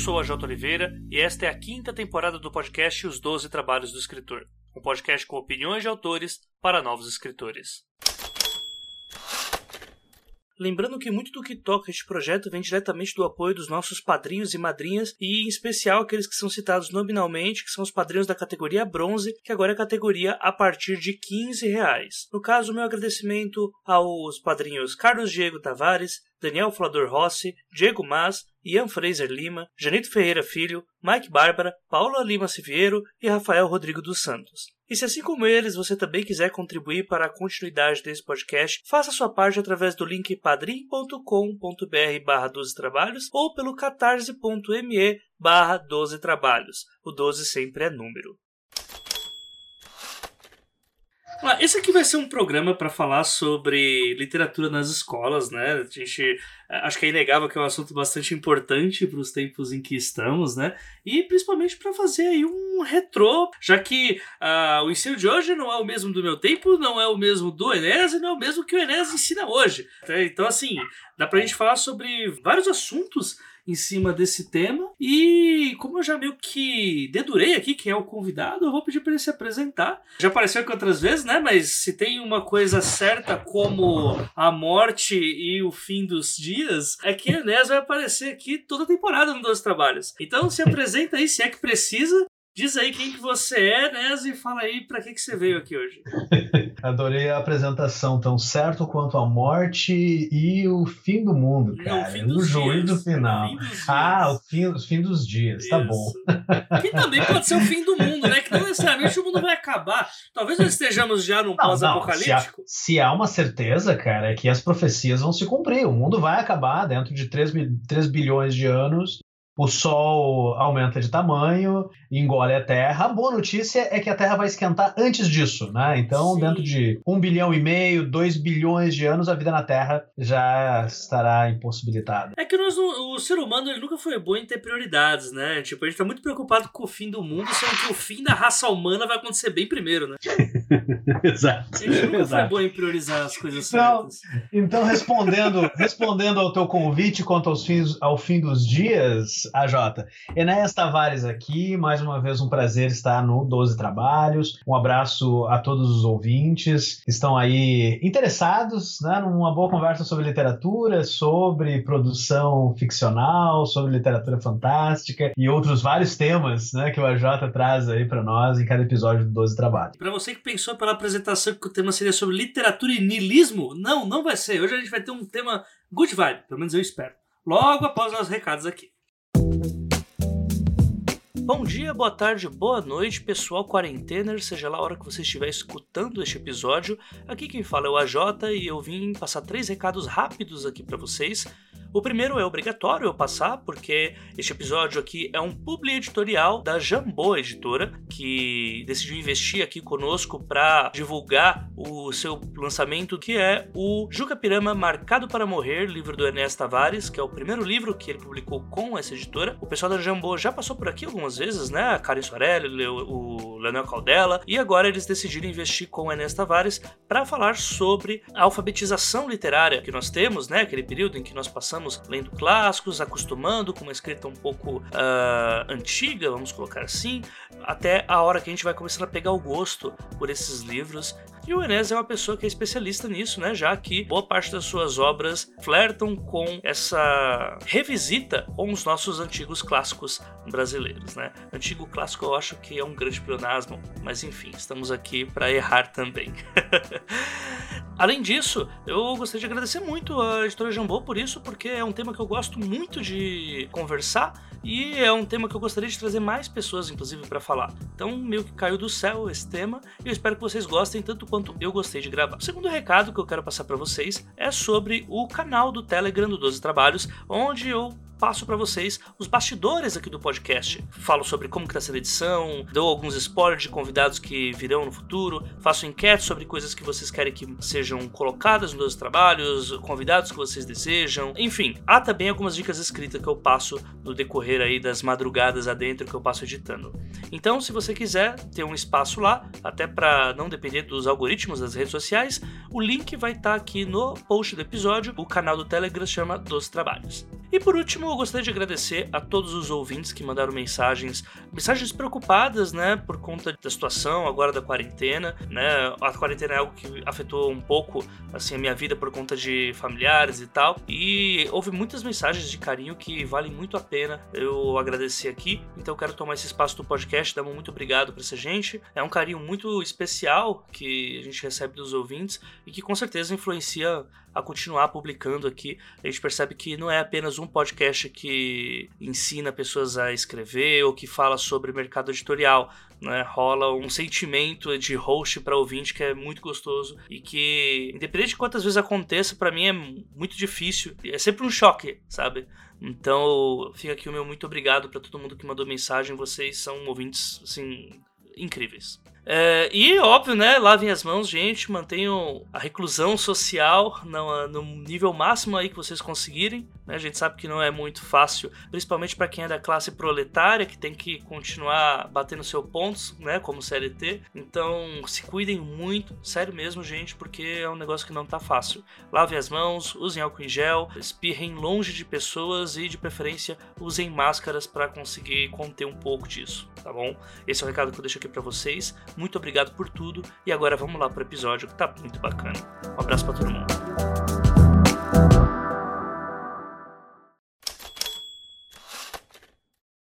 sou a J. Oliveira e esta é a quinta temporada do podcast Os Doze Trabalhos do Escritor, um podcast com opiniões de autores para novos escritores. Lembrando que muito do que toca este projeto vem diretamente do apoio dos nossos padrinhos e madrinhas, e em especial aqueles que são citados nominalmente, que são os padrinhos da categoria bronze, que agora é a categoria a partir de 15 reais. No caso, meu agradecimento aos padrinhos Carlos Diego Tavares, Daniel Flador Rossi, Diego Mas, Ian Fraser Lima, Janito Ferreira Filho, Mike Bárbara, Paula Lima Siviero e Rafael Rodrigo dos Santos. E se assim como eles você também quiser contribuir para a continuidade desse podcast, faça sua parte através do link padrim.com.br barra 12 trabalhos ou pelo catarse.me barra 12 trabalhos. O 12 sempre é número. Ah, esse aqui vai ser um programa para falar sobre literatura nas escolas, né? A gente é, acho que é inegável que é um assunto bastante importante para os tempos em que estamos, né? E principalmente para fazer aí um retrô, já que uh, o ensino de hoje não é o mesmo do meu tempo, não é o mesmo do Enes e não é o mesmo que o Enes ensina hoje. Então, assim, dá para a gente falar sobre vários assuntos em cima desse tema. E como eu já meio que dedurei aqui quem é o convidado, eu vou pedir para ele se apresentar. Já apareceu aqui outras vezes, né? Mas se tem uma coisa certa como a morte e o fim dos dias, é que Enes vai aparecer aqui toda temporada no Dois Trabalhos. Então se apresenta aí, se é que precisa, Diz aí quem que você é, né? E fala aí para que, que você veio aqui hoje. Adorei a apresentação, tão certo quanto a morte e o fim do mundo, cara. Não, o fim dos o juízo final. O ah, o fim, o fim dos dias, tá Isso. tá bom. Que também pode ser o fim do mundo, né? Que não necessariamente o mundo vai acabar. Talvez nós estejamos já num pós-apocalíptico. Se, se, há uma certeza, cara, é que as profecias vão se cumprir. O mundo vai acabar dentro de 3, 3 bilhões de anos o Sol aumenta de tamanho, engole a Terra. A boa notícia é que a Terra vai esquentar antes disso, né? Então, Sim. dentro de um bilhão e meio, dois bilhões de anos, a vida na Terra já estará impossibilitada. É que nós, o ser humano ele nunca foi bom em ter prioridades, né? Tipo, a gente tá muito preocupado com o fim do mundo, sendo que o fim da raça humana vai acontecer bem primeiro, né? Exato. A gente nunca Exato. foi bom em priorizar as coisas então, certas. Então, respondendo, respondendo ao teu convite quanto aos fins, ao fim dos dias, AJ. Enéas Tavares aqui, mais uma vez um prazer estar no 12 Trabalhos. Um abraço a todos os ouvintes que estão aí interessados né, numa boa conversa sobre literatura, sobre produção ficcional, sobre literatura fantástica e outros vários temas né, que o AJ traz aí para nós em cada episódio do 12 Trabalhos. Para você que pensou pela apresentação que o tema seria sobre literatura e niilismo, não, não vai ser. Hoje a gente vai ter um tema good vibe, pelo menos eu espero. Logo após os recados aqui. Bom dia, boa tarde, boa noite, pessoal quarentener, seja lá a hora que você estiver escutando este episódio. Aqui quem fala é o AJ e eu vim passar três recados rápidos aqui para vocês. O primeiro é obrigatório eu passar, porque este episódio aqui é um publi editorial da Jambô Editora, que decidiu investir aqui conosco para divulgar o seu lançamento, que é o Juca Pirama Marcado para Morrer, livro do Ernesto Tavares, que é o primeiro livro que ele publicou com essa editora. O pessoal da Jambô já passou por aqui algumas vezes, né? A Karen Soarelli, o Leonel Caldela, e agora eles decidiram investir com o Ernesto Tavares para falar sobre a alfabetização literária que nós temos, né? Aquele período em que nós passamos estamos lendo clássicos, acostumando com uma escrita um pouco uh, antiga, vamos colocar assim, até a hora que a gente vai começando a pegar o gosto por esses livros e o Enes é uma pessoa que é especialista nisso, né? Já que boa parte das suas obras flertam com essa revisita com os nossos antigos clássicos brasileiros, né? Antigo clássico eu acho que é um grande pleonasmo, mas enfim, estamos aqui para errar também. Além disso, eu gostaria de agradecer muito a editora Jambô por isso, porque é um tema que eu gosto muito de conversar e é um tema que eu gostaria de trazer mais pessoas, inclusive, para falar. Então, meio que caiu do céu esse tema e eu espero que vocês gostem tanto quanto eu gostei de gravar. O segundo recado que eu quero passar para vocês é sobre o canal do Telegram do 12 Trabalhos, onde eu passo para vocês os bastidores aqui do podcast. Falo sobre como que tá sendo a edição, dou alguns spoilers de convidados que virão no futuro, faço enquetes sobre coisas que vocês querem que sejam colocadas nos trabalhos, convidados que vocês desejam, enfim. Há também algumas dicas escritas que eu passo no decorrer aí das madrugadas adentro que eu passo editando. Então, se você quiser ter um espaço lá, até para não depender dos algoritmos das redes sociais, o link vai estar tá aqui no post do episódio. O canal do Telegram chama Dos Trabalhos. E por último, eu gostaria de agradecer a todos os ouvintes que mandaram mensagens, mensagens preocupadas, né, por conta da situação agora da quarentena, né? A quarentena é algo que afetou um pouco assim a minha vida por conta de familiares e tal. E houve muitas mensagens de carinho que valem muito a pena eu agradecer aqui. Então eu quero tomar esse espaço do podcast, dar um muito obrigado para essa gente. É um carinho muito especial que a gente recebe dos ouvintes e que com certeza influencia a continuar publicando aqui. A gente percebe que não é apenas um podcast que ensina pessoas a escrever ou que fala sobre mercado editorial. Né? Rola um sentimento de host para ouvinte que é muito gostoso e que, independente de quantas vezes aconteça, para mim é muito difícil. É sempre um choque, sabe? Então, fica aqui o meu muito obrigado para todo mundo que mandou mensagem. Vocês são ouvintes, assim, incríveis. É, e óbvio, né? Lavem as mãos, gente. Mantenham a reclusão social no, no nível máximo aí que vocês conseguirem. Né? A gente sabe que não é muito fácil, principalmente para quem é da classe proletária, que tem que continuar batendo seus pontos, né? Como CLT. Então, se cuidem muito, sério mesmo, gente, porque é um negócio que não tá fácil. Lavem as mãos, usem álcool em gel, espirrem longe de pessoas e, de preferência, usem máscaras para conseguir conter um pouco disso, tá bom? Esse é o recado que eu deixo aqui para vocês. Muito obrigado por tudo e agora vamos lá pro episódio que tá muito bacana. Um abraço para todo mundo.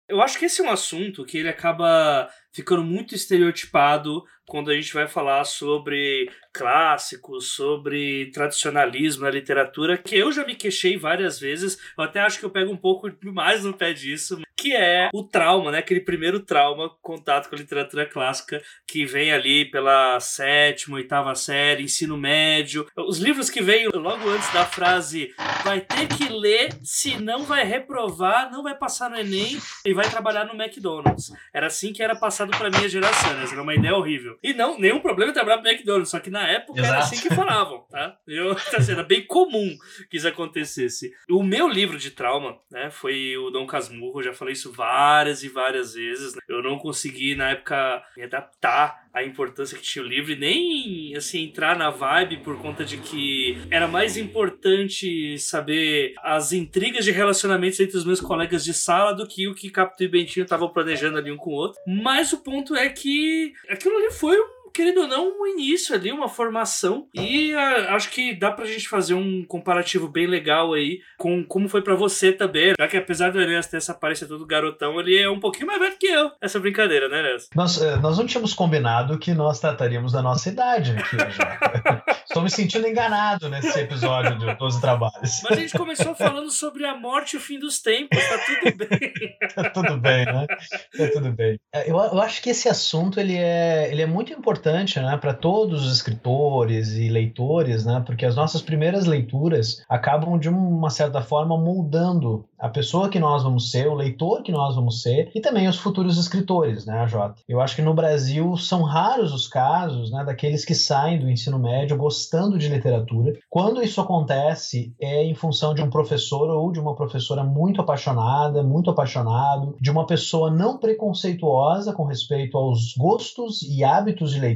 Eu acho que esse é um assunto que ele acaba ficando muito estereotipado quando a gente vai falar sobre clássicos, sobre tradicionalismo na literatura, que eu já me queixei várias vezes, eu até acho que eu pego um pouco mais no pé disso, que é o trauma, né? Aquele primeiro trauma, contato com a literatura clássica, que vem ali pela sétima, oitava série, ensino médio. Os livros que vêm logo antes da frase vai ter que ler, se não vai reprovar, não vai passar no Enem e vai trabalhar no McDonald's. Era assim que era passado pra minha geração, né? Era uma ideia horrível. E não, nenhum problema trabalhar no McDonald's, só que na época Exato. era assim que falavam, tá? Eu, assim, era bem comum que isso acontecesse. O meu livro de trauma, né, foi o Dom Casmurro, já falei falei isso várias e várias vezes. Né? Eu não consegui, na época, me adaptar à importância que tinha o livro nem, assim, entrar na vibe por conta de que era mais importante saber as intrigas de relacionamentos entre os meus colegas de sala do que o que Capitão e Bentinho estavam planejando ali um com o outro. Mas o ponto é que aquilo ali foi um querendo ou não, um início ali, uma formação. E uh, acho que dá pra gente fazer um comparativo bem legal aí com como foi para você também. Já que apesar do Enes ter essa aparência todo garotão, ele é um pouquinho mais velho que eu. Essa brincadeira, né, Enes? Nós, eh, nós não tínhamos combinado que nós trataríamos da nossa idade aqui já. Estou me sentindo enganado nesse episódio de 12 Trabalhos. Mas a gente começou falando sobre a morte e o fim dos tempos, tá tudo bem. tá tudo bem, né? Tá tudo bem. É, eu, eu acho que esse assunto ele é, ele é muito importante né, para todos os escritores e leitores, né? Porque as nossas primeiras leituras acabam, de uma certa forma, moldando a pessoa que nós vamos ser, o leitor que nós vamos ser e também os futuros escritores, né, Jota? Eu acho que no Brasil são raros os casos né, daqueles que saem do ensino médio gostando de literatura. Quando isso acontece, é em função de um professor ou de uma professora muito apaixonada, muito apaixonado, de uma pessoa não preconceituosa com respeito aos gostos e hábitos de leitura,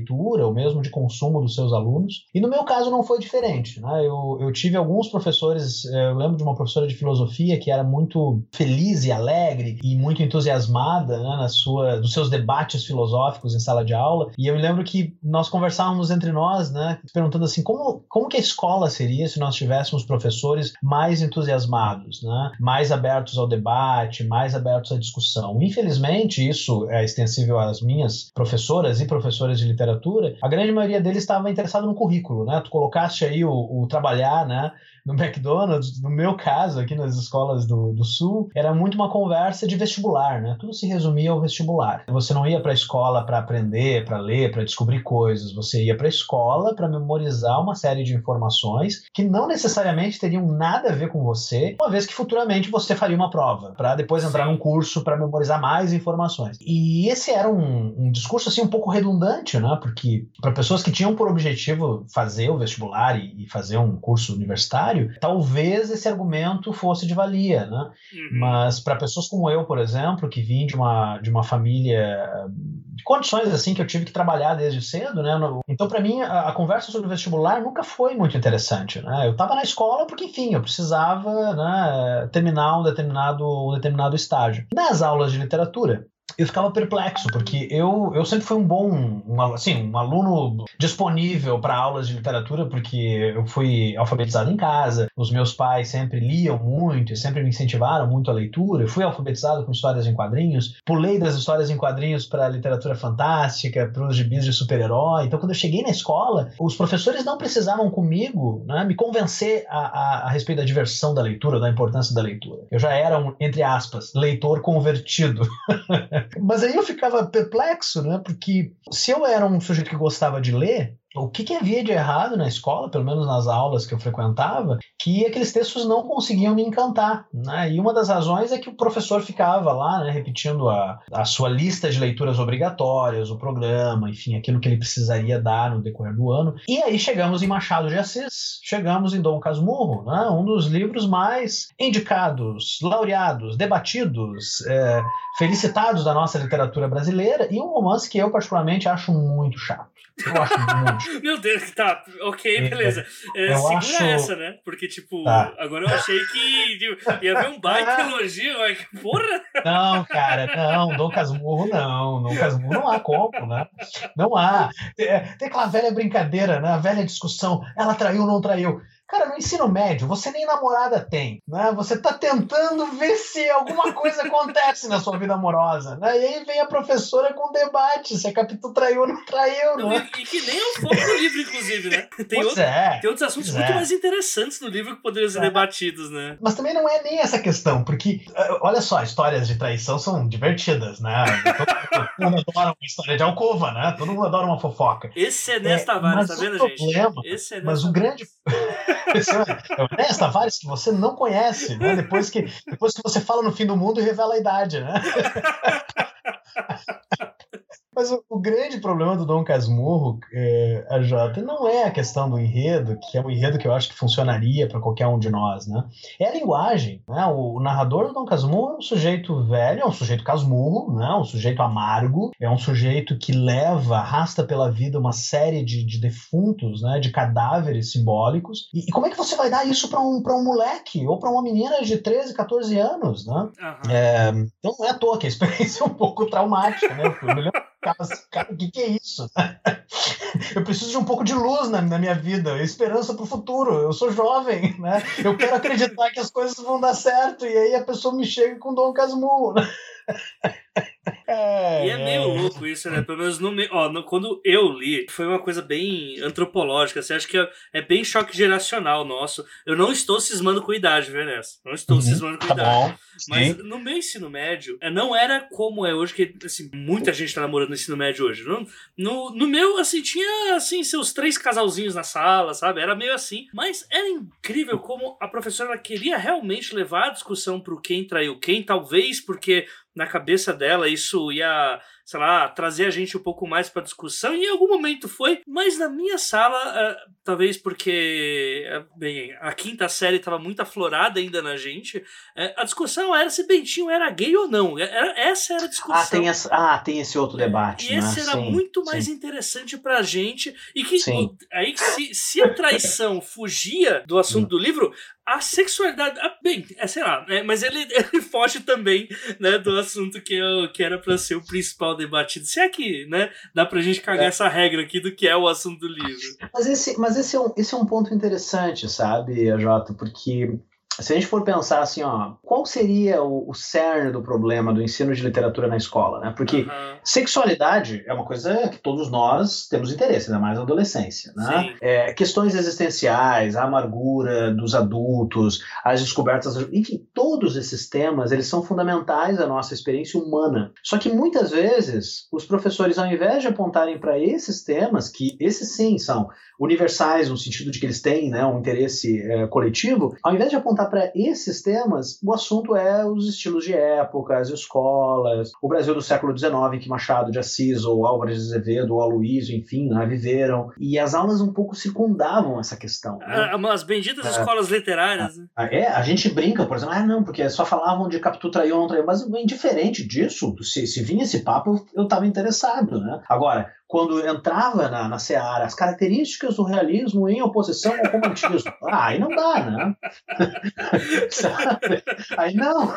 ou mesmo de consumo dos seus alunos. E no meu caso não foi diferente. Né? Eu, eu tive alguns professores, eh, eu lembro de uma professora de filosofia que era muito feliz e alegre e muito entusiasmada né, na sua, nos seus debates filosóficos em sala de aula. E eu me lembro que nós conversávamos entre nós, né, perguntando assim, como, como que a escola seria se nós tivéssemos professores mais entusiasmados, né? mais abertos ao debate, mais abertos à discussão. Infelizmente, isso é extensível às minhas professoras e professores de literatura, a grande maioria deles estava interessado no currículo, né? Tu colocaste aí o, o trabalhar, né? no McDonald's, no meu caso, aqui nas escolas do, do Sul, era muito uma conversa de vestibular, né? Tudo se resumia ao vestibular. Você não ia para a escola para aprender, para ler, para descobrir coisas. Você ia para a escola para memorizar uma série de informações que não necessariamente teriam nada a ver com você, uma vez que futuramente você faria uma prova, para depois entrar Sim. num curso para memorizar mais informações. E esse era um, um discurso assim um pouco redundante, né? Porque para pessoas que tinham por objetivo fazer o vestibular e, e fazer um curso universitário, talvez esse argumento fosse de valia, né? Uhum. Mas para pessoas como eu, por exemplo, que vim de uma, de uma família de condições assim que eu tive que trabalhar desde cedo, né? Então, para mim, a, a, conversa sobre o vestibular nunca foi muito interessante, né? Eu estava na escola porque, enfim, eu precisava né, terminar um determinado, um determinado estágio. Nas aulas de literatura, eu ficava perplexo, porque eu, eu sempre fui um bom, um, assim, um aluno disponível para aulas de literatura, porque eu fui alfabetizado em casa, os meus pais sempre liam muito e sempre me incentivaram muito a leitura, eu fui alfabetizado com histórias em quadrinhos, pulei das histórias em quadrinhos para literatura fantástica, para os gibis de super-herói, então quando eu cheguei na escola, os professores não precisavam comigo né, me convencer a, a, a respeito da diversão da leitura, da importância da leitura. Eu já era um, entre aspas, leitor convertido. Mas aí eu ficava perplexo, né? Porque se eu era um sujeito que gostava de ler, o que, que, havia de errado na escola, pelo menos nas aulas que eu frequentava, que aqueles textos não conseguiam me encantar. Né? E uma das razões é que o professor ficava lá, né, repetindo a, a sua lista de leituras obrigatórias, o programa, enfim, aquilo que ele precisaria dar no decorrer do ano. E aí chegamos em Machado de Assis, chegamos em Dom Casmurro, né, um dos livros mais indicados, laureados, debatidos, é, felicitados da nossa literatura brasileira, e um romance que eu particularmente acho muito chato. Eu acho muito. Meu Deus, tá, ok, é, beleza. É, segura acho... essa, né? Porque, tipo, tá. agora eu achei que tipo, ia haver um baita elogio, mas porra! Não, cara, não, Dom Casmurro não. Dom Casmurro não há como, né? Não há. É, tem aquela velha brincadeira, né? A velha discussão, ela traiu ou não traiu. Cara, no ensino médio, você nem namorada tem, né? Você tá tentando ver se alguma coisa acontece na sua vida amorosa, né? E aí vem a professora com debate, se a Capitu traiu ou não traiu, né? E, que nem é o foco do livro, inclusive, né? Tem, outro, é, tem outros assuntos muito é. mais interessantes no livro que poderiam ser é. debatidos, né? Mas também não é nem essa questão, porque, eh, olha só, histórias de traição são divertidas, né? Todo mundo adora uma história de alcova, né? Todo mundo adora uma fofoca. Esse é Nesta é, Tavares, tá vendo, problema, gente? Esse é Mas o grande... O Tavares que você não conhece, né? Depois que, depois que você fala no fim do mundo e revela a idade, né? Mas o, o, grande problema do Dom Casmurro, é, a Jota, não é a questão do enredo, que é um enredo que eu acho que funcionaria para qualquer um de nós, né? É a linguagem. Né? O, o, narrador do Dom Casmurro é um sujeito velho, é um sujeito casmurro, né? um sujeito amargo, é um sujeito que leva, arrasta pela vida uma série de, de defuntos, né? de cadáveres simbólicos. E, e, como é que você vai dar isso para um, um moleque ou para uma menina de 13, 14 anos? Né? Uhum. É, então não é à toa que a experiência é um pouco traumática. Né? Eu me lembro cara, o que, que é isso? Eu preciso de um pouco de luz na, na minha vida, esperança para o futuro. Eu sou jovem, né? Eu quero acreditar que as coisas vão dar certo. E aí a pessoa me chega com Dom Casmurro. Né? É, e é meio é. louco isso, né? Pelo menos no, ó, no, quando eu li, foi uma coisa bem antropológica. Você acha que é, é, bem choque geracional nosso. Eu não estou cismando com idade, viu, Nessa? Não estou uhum, cismando com tá idade. Bom, mas no meu ensino médio, é, não era como é hoje, que assim, muita gente está namorando no ensino médio hoje. No, no, no meu, assim, tinha assim, seus três casalzinhos na sala, sabe? Era meio assim. Mas era incrível como a professora queria realmente levar a discussão para o quem traiu quem, talvez porque na cabeça dela isso ia sei lá, trazer a gente um pouco mais para discussão, e em algum momento foi, mas na minha sala, uh, talvez porque, uh, bem, a quinta série estava muito aflorada ainda na gente, uh, a discussão era se Bentinho era gay ou não. Era, essa era a discussão. Ah, tem, essa, ah, tem esse outro debate. E né? esse era sim, muito mais sim. interessante pra gente, e que aí se, se a traição fugia do assunto do livro, a sexualidade. Ah, bem, é, sei lá, né, mas ele, ele foge também né, do assunto que, eu, que era para ser o principal debatido. Se é que né, dá pra gente cagar é. essa regra aqui do que é o assunto do livro. Mas esse, mas esse, é, um, esse é um ponto interessante, sabe, Jota? Porque se a gente for pensar assim, ó, qual seria o, o cerne do problema do ensino de literatura na escola, né? Porque uhum. sexualidade é uma coisa que todos nós temos interesse, ainda mais na adolescência, né? É, questões existenciais, a amargura dos adultos, as descobertas, enfim, todos esses temas, eles são fundamentais à nossa experiência humana. Só que muitas vezes os professores, ao invés de apontarem para esses temas, que esses sim são universais no sentido de que eles têm, né, um interesse é, coletivo, ao invés de apontar apresentar para esses temas, o assunto é os estilos de época, as escolas, o Brasil do século XIX, que Machado de Assis, ou Álvares de Azevedo, ou Aloysio, enfim, né, viveram. E as aulas um pouco circundavam essa questão. Né? Ah, as benditas é. escolas literárias. Né? Ah, é, a gente brinca, por exemplo, ah, não, porque só falavam de Capitu Traion, Traion, mas indiferente disso, se, se vinha esse papo, eu estava interessado, né? Agora, quando entrava na, na Seara as características do realismo em oposição ao romantismo. Ah, aí não dá, né? aí não.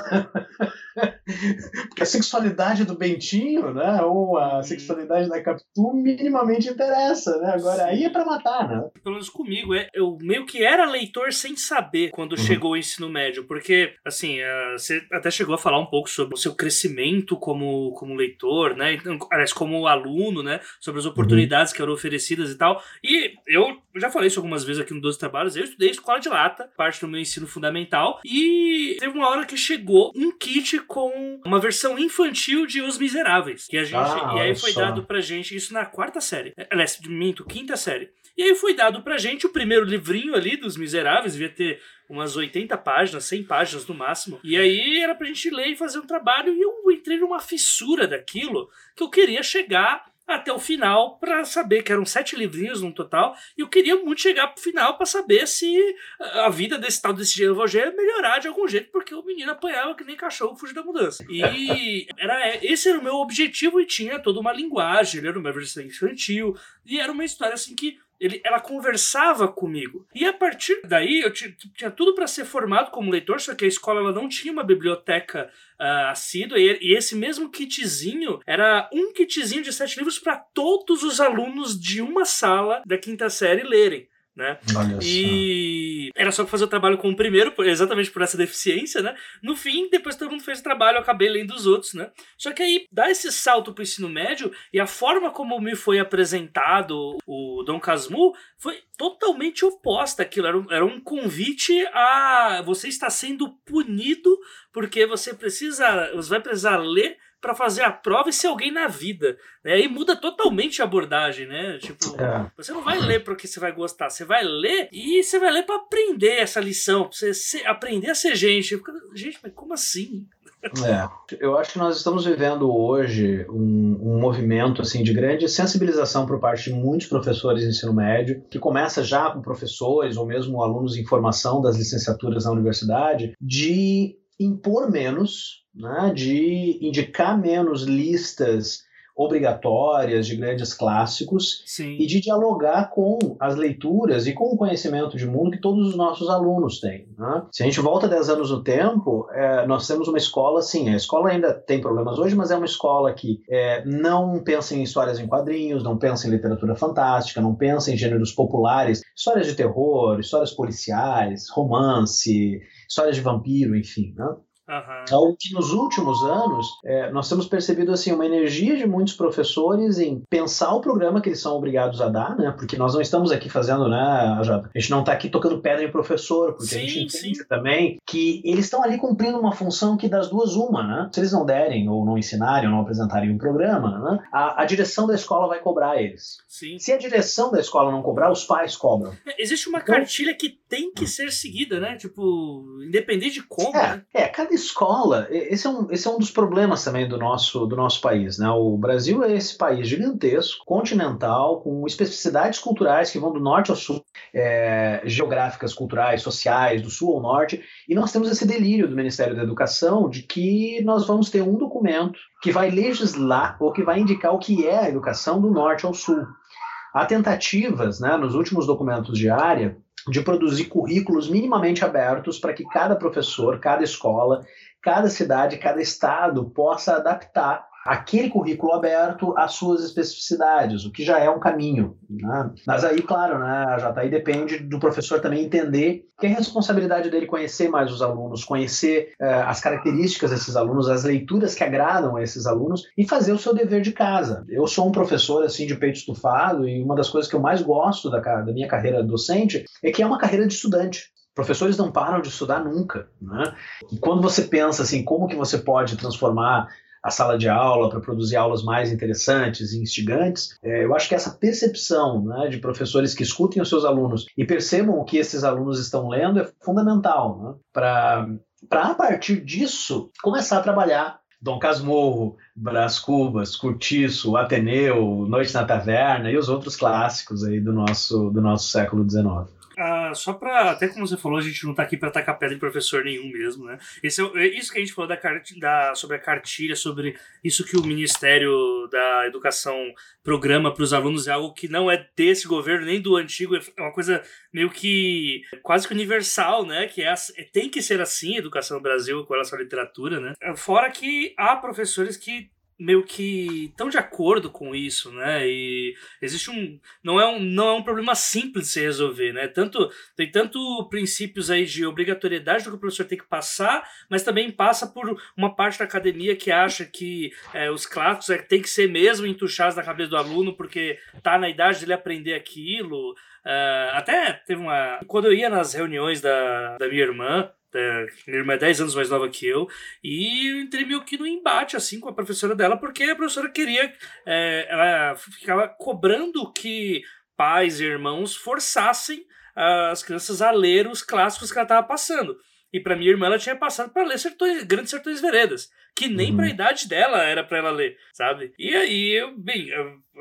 Porque a sexualidade do Bentinho, né? Ou a uhum. sexualidade da Capitu minimamente interessa, né? Agora aí é para matar, né? Pelo menos comigo, é, eu meio que era leitor sem saber quando uhum. chegou o ensino médio, porque, assim, uh, você até chegou a falar um pouco sobre o seu crescimento como, como leitor, né? Então, aliás, como aluno, né? Sobre as uhum. oportunidades uhum. que eram oferecidas e tal. E eu já falei isso algumas vezes aqui no 12 Trabalhos, eu estudei escola de lata, parte do meu ensino fundamental, e teve uma hora que chegou um kit com uma versão infantil de Os Miseráveis. Que a gente, ah, e aí foi só. dado pra gente, isso na quarta série. Aliás, minto, quinta série. E aí foi dado pra gente o primeiro livrinho ali dos Miseráveis, devia ter umas 80 páginas, 100 páginas no máximo. E aí era pra gente ler e fazer um trabalho, e eu entrei numa fissura daquilo que eu queria chegar até o final para saber que eram sete livrinhos no total e eu queria muito chegar pro final para saber se a vida desse tal desse Gervogé ia melhorar de algum jeito porque o menino apanhava que nem cachorro fugir da mudança. E era esse era o meu objetivo e tinha toda uma linguagem ele era uma versão infantil e era uma história assim que ele, ela conversava comigo. E a partir daí, eu tinha tudo para ser formado como leitor, só que a escola ela não tinha uma biblioteca uh, assídua. E, e, esse mesmo kitzinho era um kitzinho de sete livros para todos os alunos de uma sala da quinta série lerem né? Olha e só. era só fazer o trabalho com o primeiro, exatamente por essa deficiência, né? No fim, depois todo mundo fez o trabalho, eu acabei lendo os outros, né? Só que aí dá esse salto pro ensino médio e a forma como me foi apresentado o Dom Casmurro foi totalmente oposta àquilo. Era um, era um convite a você está sendo punido porque você precisa, você vai precisar ler para fazer a prova e ser alguém na vida. Né? Aí muda totalmente a abordagem, né? Tipo, é. você não vai ler porque você vai gostar, você vai ler e você vai ler para aprender essa lição, pra você ser, aprender a ser gente. Gente, mas como assim? É, eu acho que nós estamos vivendo hoje um, um movimento assim de grande sensibilização por parte de muitos professores de ensino médio, que começa já com professores ou mesmo alunos em formação das licenciaturas na universidade, de impor menos, né, de indicar menos listas obrigatórias de grandes clássicos Sim. e de dialogar com as leituras e com o conhecimento de mundo que todos os nossos alunos têm. Né? Se a gente volta 10 anos no tempo, é, nós temos uma escola, sim, a escola ainda tem problemas hoje, mas é uma escola que é, não pensa em histórias em quadrinhos, não pensa em literatura fantástica, não pensa em gêneros populares, histórias de terror, histórias policiais, romance, histórias de vampiro, enfim. Né? Uhum. que nos últimos anos é, nós temos percebido assim uma energia de muitos professores em pensar o programa que eles são obrigados a dar, né? Porque nós não estamos aqui fazendo, né? A gente não está aqui tocando pedra em professor, porque sim, a gente entende sim. também que eles estão ali cumprindo uma função que das duas uma, né? Se eles não derem ou não ensinarem ou não apresentarem um programa, né? A, a direção da escola vai cobrar eles. Sim. Se a direção da escola não cobrar, os pais cobram. É, existe uma então, cartilha que tem que ser seguida, né? Tipo, independente de como. É, né? é cada escola, esse é, um, esse é um dos problemas também do nosso, do nosso país. Né? O Brasil é esse país gigantesco, continental, com especificidades culturais que vão do norte ao sul, é, geográficas, culturais, sociais, do sul ao norte, e nós temos esse delírio do Ministério da Educação de que nós vamos ter um documento que vai legislar ou que vai indicar o que é a educação do norte ao sul. Há tentativas, né, nos últimos documentos de área, de produzir currículos minimamente abertos para que cada professor, cada escola, cada cidade, cada estado possa adaptar aquele currículo aberto às suas especificidades, o que já é um caminho. Né? Mas aí, claro, né, já tá aí depende do professor também entender que é responsabilidade dele conhecer mais os alunos, conhecer uh, as características desses alunos, as leituras que agradam a esses alunos e fazer o seu dever de casa. Eu sou um professor assim de peito estufado e uma das coisas que eu mais gosto da, da minha carreira docente é que é uma carreira de estudante. Professores não param de estudar nunca. Né? E quando você pensa assim, como que você pode transformar a sala de aula para produzir aulas mais interessantes e instigantes. É, eu acho que essa percepção né, de professores que escutem os seus alunos e percebam o que esses alunos estão lendo é fundamental né, para a partir disso começar a trabalhar Dom Casmurro, Brás Cubas, Curtiço, Ateneu, Noite na Taverna e os outros clássicos aí do nosso, do nosso século XIX. Ah, só para até como você falou, a gente não está aqui para tacar pedra em professor nenhum mesmo, né? Esse é, é, isso que a gente falou da, da, sobre a cartilha, sobre isso que o Ministério da Educação programa para os alunos é algo que não é desse governo nem do antigo, é uma coisa meio que quase que universal, né? Que é, tem que ser assim a educação no Brasil com relação à literatura, né? Fora que há professores que meio que estão de acordo com isso, né? E existe um não é um não é um problema simples de se resolver, né? Tanto tem tanto princípios aí de obrigatoriedade do que o professor tem que passar, mas também passa por uma parte da academia que acha que é, os clássicos é, tem que ser mesmo entuchados na cabeça do aluno porque tá na idade dele aprender aquilo. Uh, até teve uma quando eu ia nas reuniões da, da minha irmã é, minha irmã é 10 anos mais nova que eu, e eu entrei meio que no embate assim com a professora dela, porque a professora queria. É, ela ficava cobrando que pais e irmãos forçassem as crianças a ler os clássicos que ela estava passando. E para minha irmã ela tinha passado para ler Sertões, Grandes Sertões Veredas, que nem uhum. para a idade dela era para ela ler, sabe? E aí, eu, bem,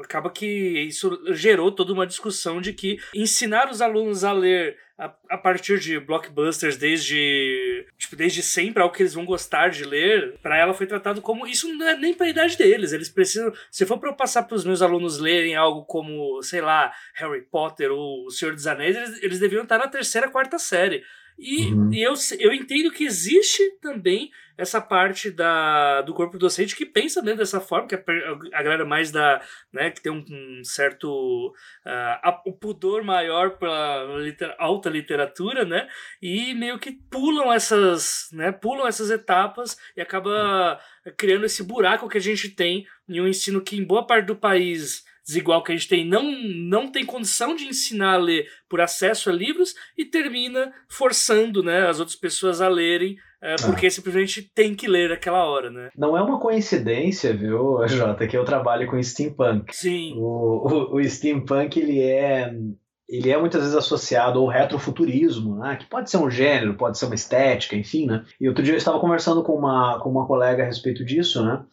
acaba que isso gerou toda uma discussão de que ensinar os alunos a ler a, a partir de blockbusters desde tipo, desde sempre algo que eles vão gostar de ler, para ela foi tratado como isso não é nem para a idade deles, eles precisam, se for para eu passar para os meus alunos lerem algo como, sei lá, Harry Potter ou O Senhor dos Anéis, eles, eles deviam estar na terceira, quarta série. E, uhum. e eu, eu entendo que existe também essa parte da, do corpo docente que pensa dentro dessa forma, que a, a galera mais da. Né, que tem um, um certo. Uh, o pudor maior para liter, alta literatura, né? E meio que pulam essas. Né, pulam essas etapas e acaba criando esse buraco que a gente tem em um ensino que, em boa parte do país desigual que a gente tem não, não tem condição de ensinar a ler por acesso a livros e termina forçando né, as outras pessoas a lerem é, porque ah. simplesmente tem que ler aquela hora, né? Não é uma coincidência, viu, Jota, que eu trabalho com steampunk. Sim. O, o, o steampunk, ele é ele é muitas vezes associado ao retrofuturismo, né? que pode ser um gênero, pode ser uma estética, enfim, né? E outro dia eu estava conversando com uma, com uma colega a respeito disso, né?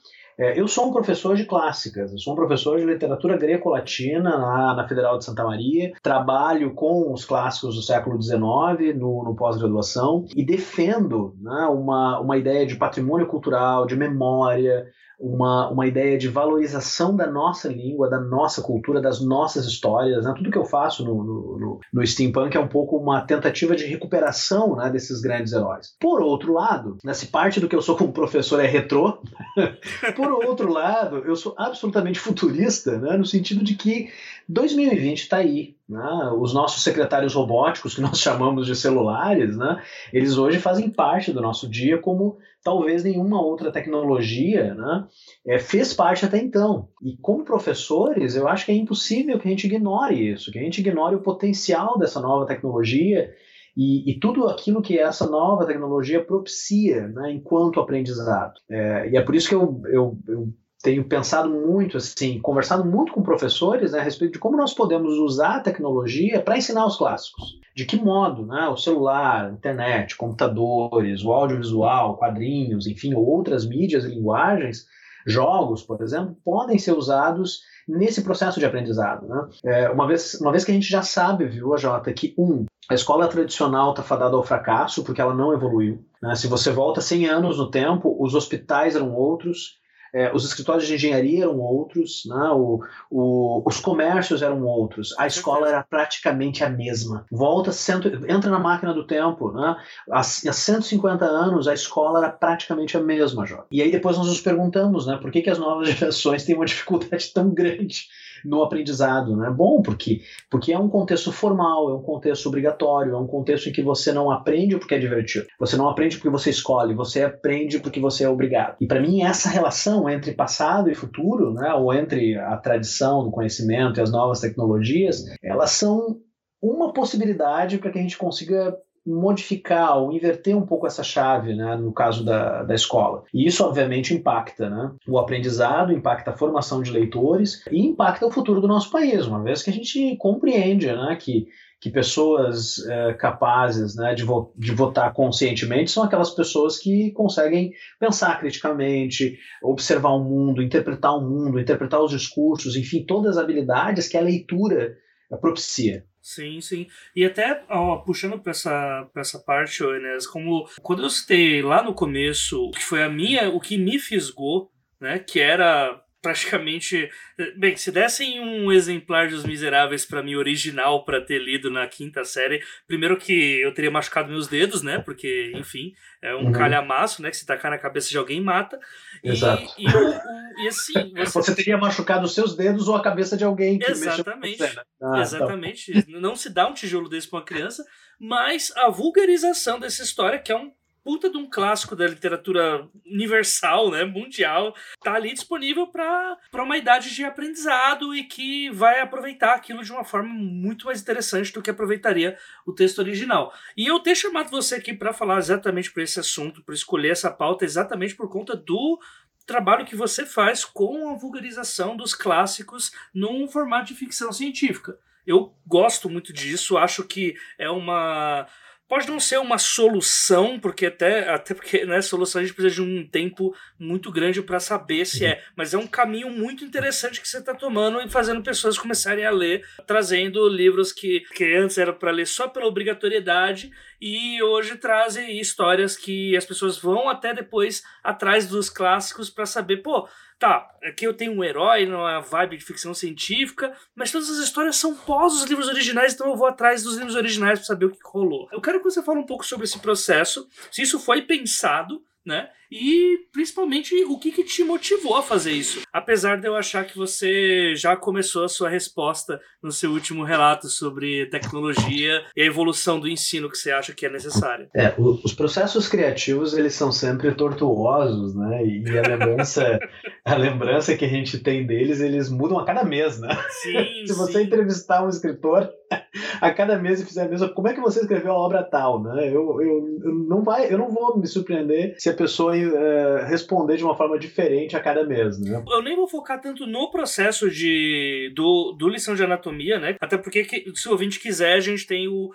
É, eu sou um professor de clássicas, eu sou um professor de literatura greco-latina na, na, Federal de Santa Maria, trabalho com os clássicos do século XIX no, no pós-graduação e defendo né, uma, uma ideia de patrimônio cultural, de memória, uma, uma ideia de valorização da nossa língua, da nossa cultura, das nossas histórias. Né? Tudo que eu faço no, no, no, steampunk é um pouco uma tentativa de recuperação né, desses grandes heróis. Por outro lado, né, se parte do que eu sou como professor é retrô, por outro lado, eu sou absolutamente futurista, né, no sentido de que 2020 está aí. Né? Os nossos secretários robóticos, que nós chamamos de celulares, né, eles hoje fazem parte do nosso dia como talvez nenhuma outra tecnologia né, é, fez parte até então. E como professores, eu acho que é impossível que a gente ignore isso, que a gente ignore o potencial dessa nova tecnologia e, e, tudo aquilo que essa nova tecnologia propicia né, enquanto aprendizado. É, e é por isso que eu, eu, eu tenho pensado muito, assim, conversado muito com professores né, a respeito de como nós podemos usar a tecnologia para ensinar os clássicos. De que modo né, o celular, internet, computadores, o audiovisual, quadrinhos, enfim, outras mídias e linguagens, jogos, por exemplo, podem ser usados nesse processo de aprendizado. Né? É, uma, vez, uma vez que a gente já sabe, viu, AJ, que um, a escola tradicional está fadada ao fracasso porque ela não evoluiu. Né? Se você volta 100 anos no tempo, os hospitais eram outros, é, os escritórios de engenharia eram outros, né? o, o, os comércios eram outros, a escola era praticamente a mesma. Volta, cento, entra na máquina do tempo, né? há, há 150 anos a escola era praticamente a mesma, Jó. E aí depois nós nos perguntamos, né, por que, que as novas gerações têm uma dificuldade tão grande no aprendizado, né? Bom, porque porque é um contexto formal, é um contexto obrigatório, é um contexto em que você não aprende porque é divertido. Você não aprende porque você escolhe, você aprende porque você é obrigado. E para mim essa relação entre passado e futuro, né, ou entre a tradição do conhecimento e as novas tecnologias, elas são uma possibilidade para que a gente consiga modificar ou inverter um pouco essa chave, né, no caso da, da escola. E isso, obviamente, impacta né, o aprendizado, impacta a formação de leitores e impacta o futuro do nosso país, uma vez que a gente compreende né, que que pessoas é, capazes né, de, vo de, votar conscientemente são aquelas pessoas que conseguem pensar criticamente, observar o mundo, interpretar o mundo, interpretar os discursos, enfim, todas as habilidades que a leitura propicia. Sim, sim. E até ó, puxando para essa, pra essa parte, Enes, como quando eu citei lá no começo, que foi a minha, o que me fisgou, né, que era praticamente. Bem, se dessem um exemplar dos Miseráveis para mim original para ter lido na quinta série, primeiro que eu teria machucado meus dedos, né? Porque, enfim, é um uhum. calhamaço, né? Que se tacar na cabeça de alguém mata. Exato. E, e, e assim. Você... você... teria machucado os seus dedos ou a cabeça de alguém que Exatamente. Né? Ah, tá. Exatamente. Tá. Não se dá um tijolo desse para uma criança, mas a vulgarização dessa história, que é um puta de um clássico da literatura universal, né, mundial, tá ali disponível para uma idade de aprendizado e que vai aproveitar aquilo de uma forma muito mais interessante do que aproveitaria o texto original. E eu ter chamado você aqui para falar exatamente por esse assunto, para escolher essa pauta exatamente por conta do trabalho que você faz com a vulgarização dos clássicos num formato de ficção científica. Eu gosto muito disso, acho que é uma pode não ser uma solução, porque até, até porque né, solução a gente precisa de um tempo muito grande para saber se é, mas é um caminho muito interessante que você está tomando e fazendo pessoas começarem a ler, trazendo livros que, que antes era para ler só pela obrigatoriedade e hoje trazem histórias que as pessoas vão até depois atrás dos clássicos para saber, pô, tá, aqui eu tenho um herói, não é vibe de ficção científica, mas todas as histórias são pós os livros originais, então eu vou atrás dos livros originais para saber o que rolou. Eu quero que você fale um pouco sobre esse processo, se isso foi pensado, né? E principalmente o que, que, te motivou a fazer isso. Apesar de eu achar que você já começou a sua resposta no seu último relato sobre tecnologia e a evolução do ensino que você acha que é necessária. É, os processos criativos eles são sempre tortuosos, né? E a lembrança, a lembrança que a gente tem deles, eles mudam a cada mês, né? Sim, Se você sim. entrevistar um escritor, a cada mês e fizer a mesma, como é que você escreveu a obra tal, né? Eu, eu, eu não vai, eu não vou me surpreender se a pessoa é, responder de uma forma diferente a cada mês, né? Eu nem vou focar tanto no processo de do, do lição de anatomia, né? Até porque se o ouvinte quiser, a gente tem o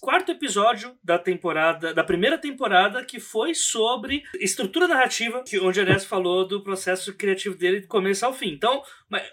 quarto episódio da temporada, da primeira temporada, que foi sobre estrutura narrativa, que onde a Enes falou do processo criativo dele do começo ao fim. Então,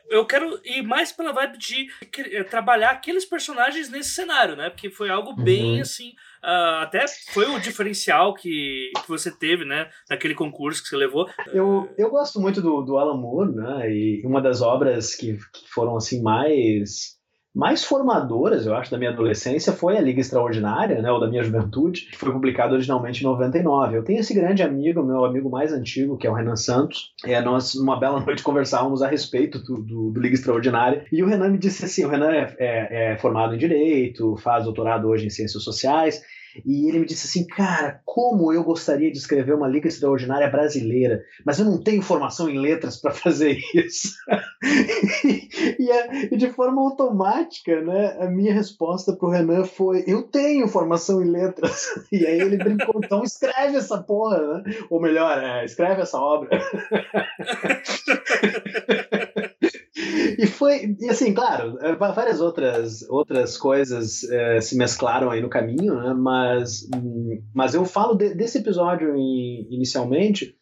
eu quero ir mais pela vibe de eh, trabalhar aqueles personagens nesse cenário, né? Porque foi algo bem uhum. assim Uh, até foi o diferencial que, que você teve, né, naquele concurso que você levou. Eu, eu gosto muito do, do Alan Moore, né, e uma das obras que, que foram, assim, mais mais formadoras, eu acho, da minha adolescência foi a Liga Extraordinária, né, ou da minha juventude, que foi publicado originalmente em 99. Eu tenho esse grande amigo, meu amigo mais antigo, que é o Renan Santos. É, nós, numa bela noite, conversávamos a respeito do, do, do Liga Extraordinária, e o Renan me disse assim, o Renan é, é, é formado em Direito, faz doutorado hoje em Ciências Sociais, e ele me disse assim, cara, como eu gostaria de escrever uma liga extraordinária brasileira, mas eu não tenho formação em letras para fazer isso. e, e, de forma automática, né, a minha resposta para o Renan foi, eu tenho formação em letras. E aí ele brincou, então escreve essa porra, né? Ou melhor, é, escreve essa obra. e foi, e assim, claro, é, várias outras, outras coisas é, se mesclaram aí no caminho, né? Mas, mas eu falo de, desse episódio inicialmente,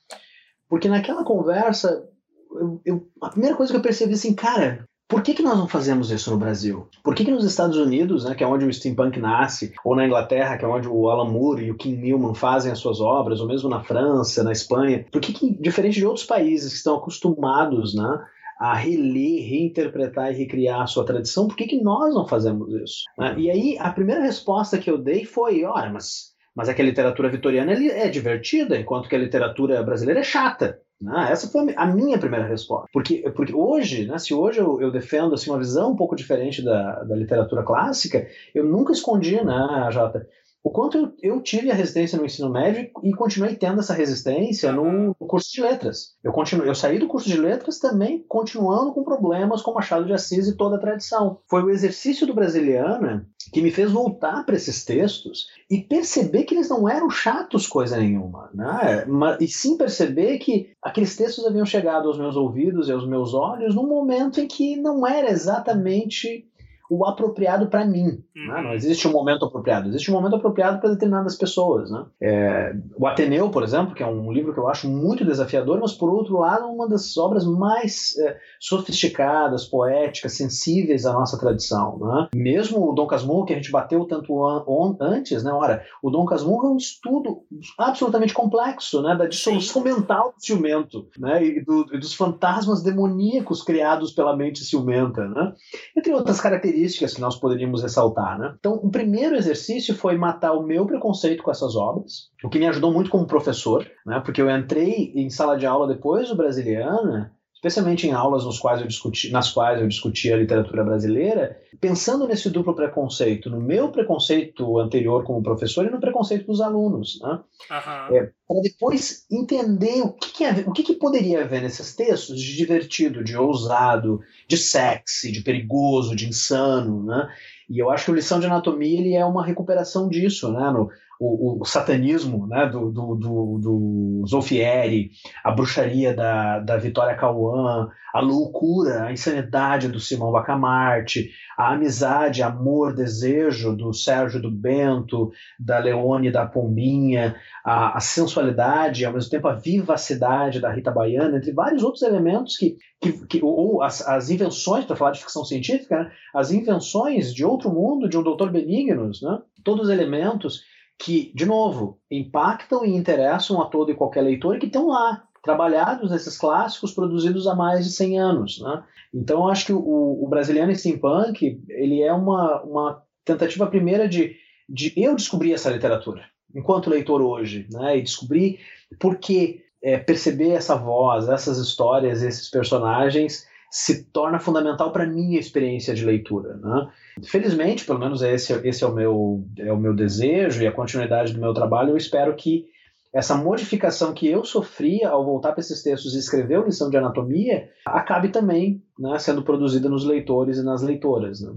porque naquela conversa, eu, eu, a primeira coisa que eu percebi assim, cara, por que, que nós não fazemos isso no Brasil? Por que, que nos Estados Unidos, né, que é onde o steampunk nasce, ou na Inglaterra, que é onde o Alan Moore e o King Newman fazem as suas obras, ou mesmo na França, na Espanha, por que, que diferente de outros países que estão acostumados, né, a reler, reinterpretar e recriar a sua tradição, por que, que nós não fazemos isso? Né? E aí, a primeira resposta que eu dei foi: olha, mas, mas é que a literatura vitoriana é divertida, enquanto que a literatura brasileira é chata. Né? Essa foi a minha primeira resposta. Porque, porque hoje, né, se hoje eu, eu defendo assim, uma visão um pouco diferente da, da literatura clássica, eu nunca escondi, né, Jota, o quanto eu, eu, tive a resistência no ensino médio e continuei tendo essa resistência no, no, curso de letras. Eu, continuo, eu saí do curso de letras também continuando com problemas com Machado de Assis e toda a tradição. Foi o exercício do Brasiliana que me fez voltar para esses textos e perceber que eles não eram chatos coisa nenhuma, né? e sim perceber que aqueles textos haviam chegado aos meus ouvidos e aos meus olhos num momento em que não era exatamente o apropriado para mim. Uhum. Né? Não existe um momento apropriado, existe um momento apropriado para determinadas pessoas. Né? É, o Ateneu, por exemplo, que é um livro que eu acho muito desafiador, mas por outro lado, uma das obras mais é, sofisticadas, poéticas, sensíveis à nossa tradição. Né? Mesmo o Dom Casmurro, que a gente bateu tanto an antes, né? Ora, o Dom Casmurro é um estudo absolutamente complexo né? da dissolução mental do ciumento né? e, do, e dos fantasmas demoníacos criados pela mente ciumenta, né? entre outras características características que nós poderíamos ressaltar. Né? Então, o primeiro exercício foi matar o meu preconceito com essas obras, o que me ajudou muito como professor, né? porque eu entrei em sala de aula depois do Brasiliana especialmente em aulas nos quais eu discuti, nas quais eu discutia a literatura brasileira, pensando nesse duplo preconceito, no meu preconceito anterior como professor e no preconceito dos alunos, né? Uhum. É, para depois entender o que, que, é, o que, que poderia haver nesses textos de divertido, de ousado, de sexy, de perigoso, de insano, né? E eu acho que o Lição de Anatomia ele é uma recuperação disso, né? No, o, o, satanismo né, do, do, do, do Zolfieri, a bruxaria da, da Vitória Cauã, a loucura, a insanidade do Simão Bacamarte, a amizade, amor, desejo do Sérgio do Bento, da Leone da Pombinha, a, a sensualidade, ao mesmo tempo a vivacidade da Rita Baiana, entre vários outros elementos que, que, que ou as, as invenções, para falar de ficção científica, né, as invenções de outro mundo, de um doutor Benignos, né, todos os elementos que, de novo, impactam e interessam a todo e qualquer leitor e que estão lá, trabalhados nesses clássicos produzidos há mais de 100 anos. Né? Então, eu acho que o, o Brasiliano Steampunk ele é uma, uma tentativa primeira de, de eu descobrir essa literatura, enquanto leitor hoje, né? e descobrir por que é, perceber essa voz, essas histórias, esses personagens se torna fundamental para minha experiência de leitura. Né? Felizmente, pelo menos esse, esse é, o meu, é o meu desejo e a continuidade do meu trabalho, eu espero que essa modificação que eu sofri ao voltar para esses textos e escrever a lição de anatomia acabe também né, sendo produzida nos leitores e nas leitoras. Né?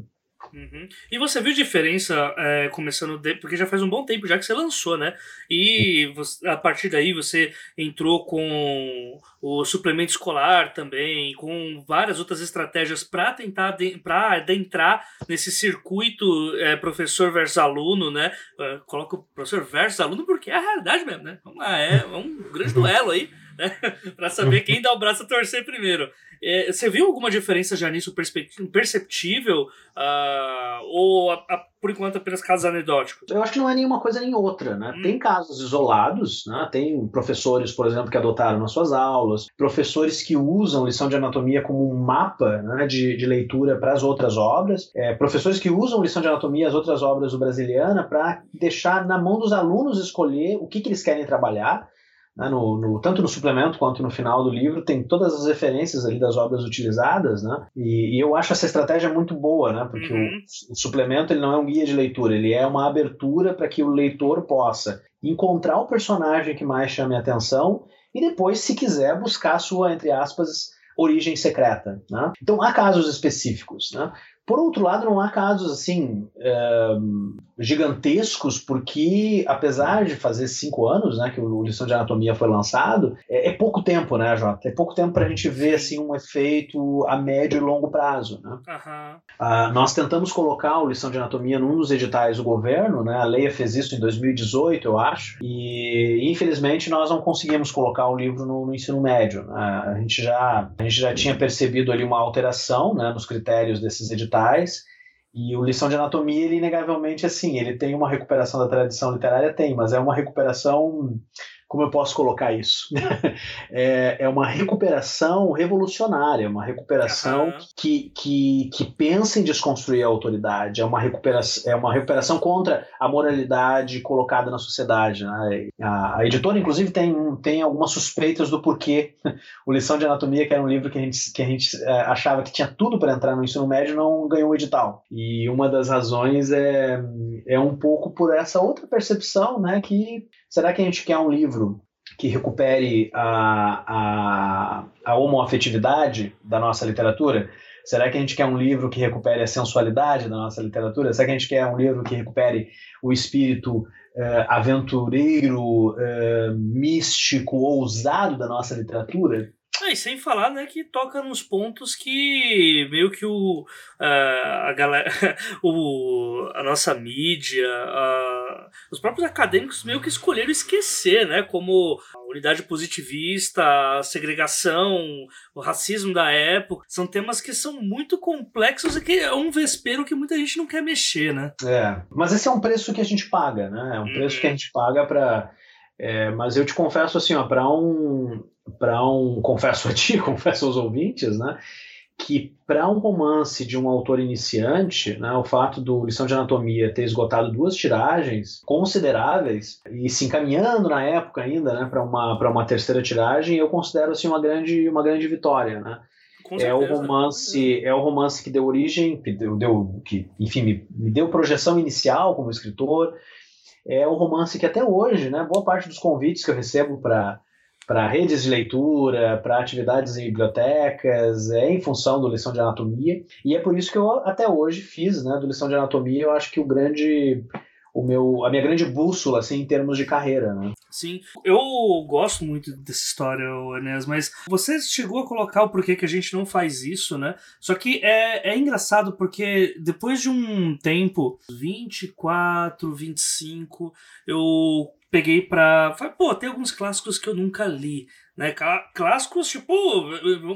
Uhum. E você viu diferença é, começando, de, porque já faz um bom tempo já que você lançou, né? E você, a partir daí você entrou com o suplemento escolar também, com várias outras estratégias para tentar para adentrar nesse circuito é, professor versus aluno, né? Uh, coloca o professor versus aluno porque é a realidade mesmo, né? É, é um grande duelo aí né? para saber quem dá o braço a torcer primeiro. É, você viu alguma diferença já nisso perceptível? Uh, ou a, a, por enquanto apenas casos anedóticos? Eu acho que não é nenhuma coisa nem outra. Né? Hum. Tem casos isolados, né? tem professores, por exemplo, que adotaram nas suas aulas, professores que usam lição de anatomia como um mapa né, de, de leitura para as outras obras, é, professores que usam lição de anatomia as outras obras do Brasiliana para deixar na mão dos alunos escolher o que, que eles querem trabalhar né, no, no, tanto no suplemento quanto no final do livro, tem todas as referências ali das obras utilizadas, né? E, e eu acho essa estratégia muito boa, né? Porque uhum. o, o, suplemento ele não é um guia de leitura, ele é uma abertura para que o leitor possa encontrar o personagem que mais chame a atenção e depois, se quiser, buscar a sua, entre aspas, origem secreta. Né? Então há casos específicos. Né? Por outro lado, não há casos assim é, gigantescos, porque apesar de fazer cinco anos, né, que o Lição de Anatomia foi lançado, é, é pouco tempo, né, Jota? É pouco tempo para a gente ver assim um efeito a médio e longo prazo. Né? Uhum. Ah, nós tentamos colocar o Lição de Anatomia num dos editais do governo, né? A Leia fez isso em 2018, eu acho, e infelizmente nós não conseguimos colocar o livro no, no ensino médio. Né? A gente já a gente já tinha percebido ali uma alteração, né, nos critérios desses editais e o Lição de Anatomia, ele inegavelmente, assim, ele tem uma recuperação da tradição literária? Tem, mas é uma recuperação como eu posso colocar isso? é, é, uma recuperação revolucionária, uma recuperação uhum. que, que, que pensa em desconstruir a autoridade, é uma recuperação, é uma recuperação contra a moralidade colocada na sociedade. Né? A, a, editora, inclusive, tem, tem algumas suspeitas do porquê o Lição de Anatomia, que era um livro que a gente, que a gente é, achava que tinha tudo para entrar no ensino médio, não ganhou o edital. E uma das razões é, é um pouco por essa outra percepção, né, que será que a gente quer um livro que recupere a, a, a homoafetividade da nossa literatura? Será que a gente quer um livro que recupere a sensualidade da nossa literatura? Será que a gente quer um livro que recupere o espírito uh, aventureiro, uh, místico, ousado da nossa literatura? É, e sem falar, né, que toca nos pontos que meio que o uh, a galera, o, a nossa mídia, os próprios acadêmicos meio que escolheram esquecer, né, como a unidade positivista, a segregação, o racismo da época, são temas que são muito complexos e que é um vespeiro que muita gente não quer mexer, né? É, mas esse é um preço que a gente paga, né? É um preço que a uhum. gente paga para é, mas eu te confesso assim, ó, para um para um, confesso a ti, confesso aos ouvintes, né, que para um romance de um autor iniciante, né, o fato do Lição de Anatomia ter esgotado duas tiragens consideráveis e se encaminhando na época ainda né, para uma, uma terceira tiragem, eu considero assim, uma, grande, uma grande vitória. Né? é o romance é o romance que deu origem que deu, deu que enfim me, me deu projeção inicial como escritor é o romance que até hoje né boa parte dos convites que eu recebo para para redes de leitura, para atividades em bibliotecas, é em função do lição de anatomia. E é por isso que eu até hoje fiz, né, do lição de anatomia, eu acho que o grande o meu, a minha grande bússola, assim, em termos de carreira, né? Sim, eu gosto muito dessa história, Enes, mas você chegou a colocar o porquê que a gente não faz isso, né? Só que é, é engraçado porque depois de um tempo, 24, 25, eu peguei pra. Pô, tem alguns clássicos que eu nunca li né? Clássicos, tipo,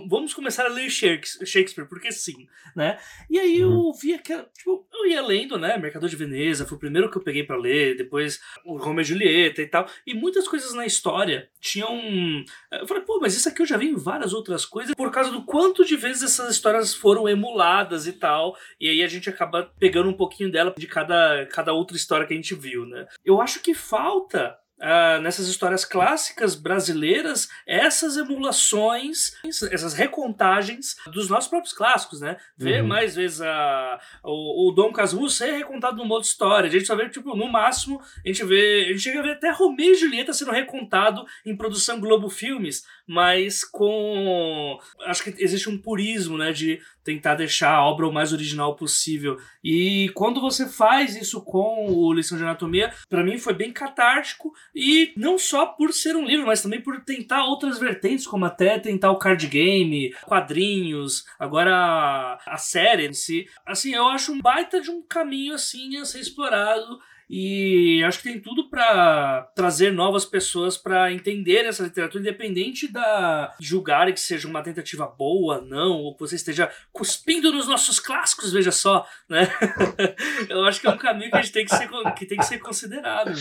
vamos começar a ler Shakespeare, porque sim, né? E aí eu uhum. via que, tipo, eu ia lendo, né? Mercador de Veneza, foi o primeiro que eu peguei para ler, depois o Romeo e Julieta e tal, e muitas coisas na história tinham... Eu falei, pô, mas isso aqui eu já vi em várias outras coisas, por causa do quanto de vezes essas histórias foram emuladas e tal, e aí a gente acaba pegando um pouquinho dela de cada, cada outra história que a gente viu, né? Eu acho que falta Uh, nessas histórias clássicas brasileiras essas emulações, essas recontagens dos nossos próprios clássicos, né? Ver uhum. mais vezes a, o, o Dom Casmurro ser recontado numa outra história. A gente só vê, tipo, no máximo, a gente vê. A gente chega a ver até Romeu e Julieta sendo recontado em produção Globo Filmes, mas com. Acho que existe um purismo, né? De tentar deixar a obra o mais original possível. E quando você faz isso com o Lição de Anatomia, para mim foi bem catártico. E não só por ser um livro, mas também por tentar outras vertentes, como até tentar o card game, quadrinhos, agora a, série em si. Assim, eu acho um baita de um caminho assim a ser explorado e acho que tem tudo para trazer novas pessoas para entender essa literatura, independente da julgarem que seja uma tentativa boa, não, ou que você esteja cuspindo nos nossos clássicos, veja só, né? Eu acho que é um caminho que a gente tem que ser, que tem que ser considerado.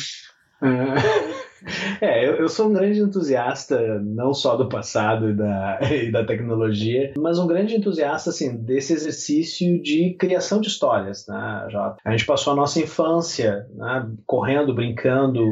É, eu, eu, sou um grande entusiasta não só do passado e da, e da tecnologia, mas um grande entusiasta assim desse exercício de criação de histórias, né, Jota? A gente passou a nossa infância né, correndo, brincando,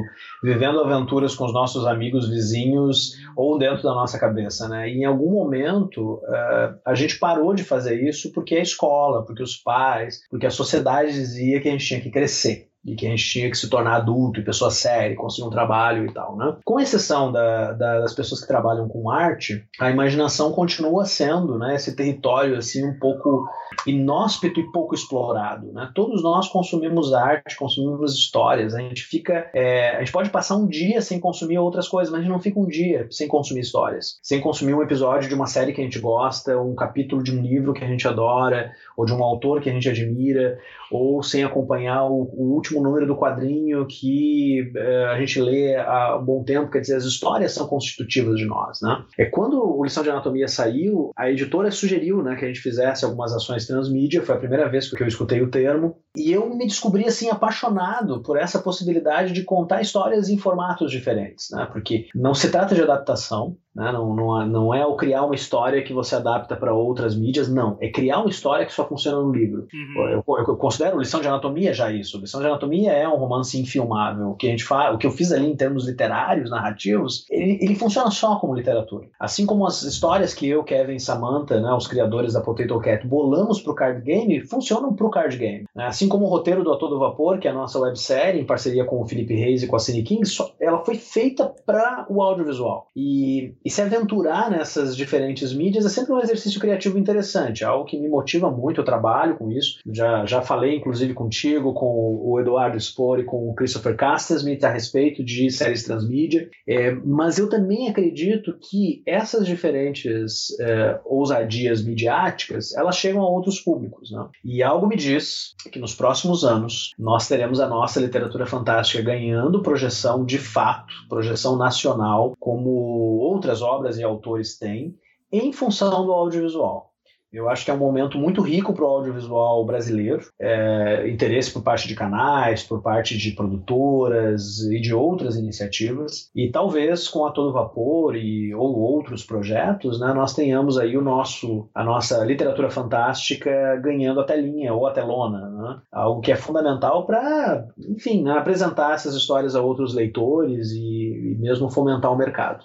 vivendo aventuras com os nossos amigos vizinhos ou dentro da nossa cabeça, né? E em algum momento uh, a gente parou de fazer isso porque a escola, porque os pais, porque a sociedade dizia que a gente tinha que crescer e que a gente tinha que se tornar adulto e pessoa séria, conseguir um trabalho e tal, né? Com exceção da, da, das pessoas que trabalham com arte, a imaginação continua sendo, né, esse território assim um pouco inóspito e pouco explorado, né? Todos nós consumimos arte, consumimos histórias, a gente fica, é, a gente pode passar um dia sem consumir outras coisas, mas a gente não fica um dia sem consumir histórias, sem consumir um episódio de uma série que a gente gosta, um capítulo de um livro que a gente adora, ou de um autor que a gente admira, ou sem acompanhar o, o último último número do quadrinho que uh, a gente lê há um bom tempo, quer dizer, as histórias são constitutivas de nós, né? É quando o Lição de Anatomia saiu, a editora sugeriu, né, que a gente fizesse algumas ações transmídia, foi a primeira vez que eu escutei o termo, E eu me descobri assim apaixonado por essa possibilidade de contar histórias em formatos diferentes, né? Porque não se trata de adaptação, né? Não, não, não é o criar uma história que você adapta para outras mídias, não. É criar uma história que só funciona no livro. Uhum. Eu, eu, eu, considero lição de anatomia já isso. Lição de anatomia é um romance infilmável. O que a gente faz, o que eu fiz ali em termos literários, narrativos, ele, ele funciona só como literatura. Assim como as histórias que eu, Kevin, Samantha, né, os criadores da Potato Cat, bolamos para o card game, funcionam para o card game. Né? Assim como o roteiro do A Todo Vapor, que é a nossa websérie, em parceria com o Felipe Reis e com a Cine King, ela foi feita para o audiovisual. E e se aventurar nessas diferentes mídias é sempre um exercício criativo interessante, é algo que me motiva muito, eu trabalho com isso. Já, já falei, inclusive, contigo, com o Eduardo Spor e com o Christopher Castasmith a respeito de séries transmídia. É, mas eu também acredito que essas diferentes é, ousadias midiáticas, elas chegam a outros públicos. Né? E algo me diz que nos próximos anos nós teremos a nossa literatura fantástica ganhando projeção de fato, projeção nacional, como outras obras e autores têm em função do audiovisual. Eu acho que é um momento muito rico para o audiovisual brasileiro, é, interesse por parte de canais, por parte de produtoras e de outras iniciativas. E talvez com a todo vapor e ou outros projetos, né, nós tenhamos aí o nosso, a nossa literatura fantástica ganhando a telinha ou a telona, né? algo que é fundamental para, enfim, né, apresentar essas histórias a outros leitores e, e mesmo fomentar o mercado.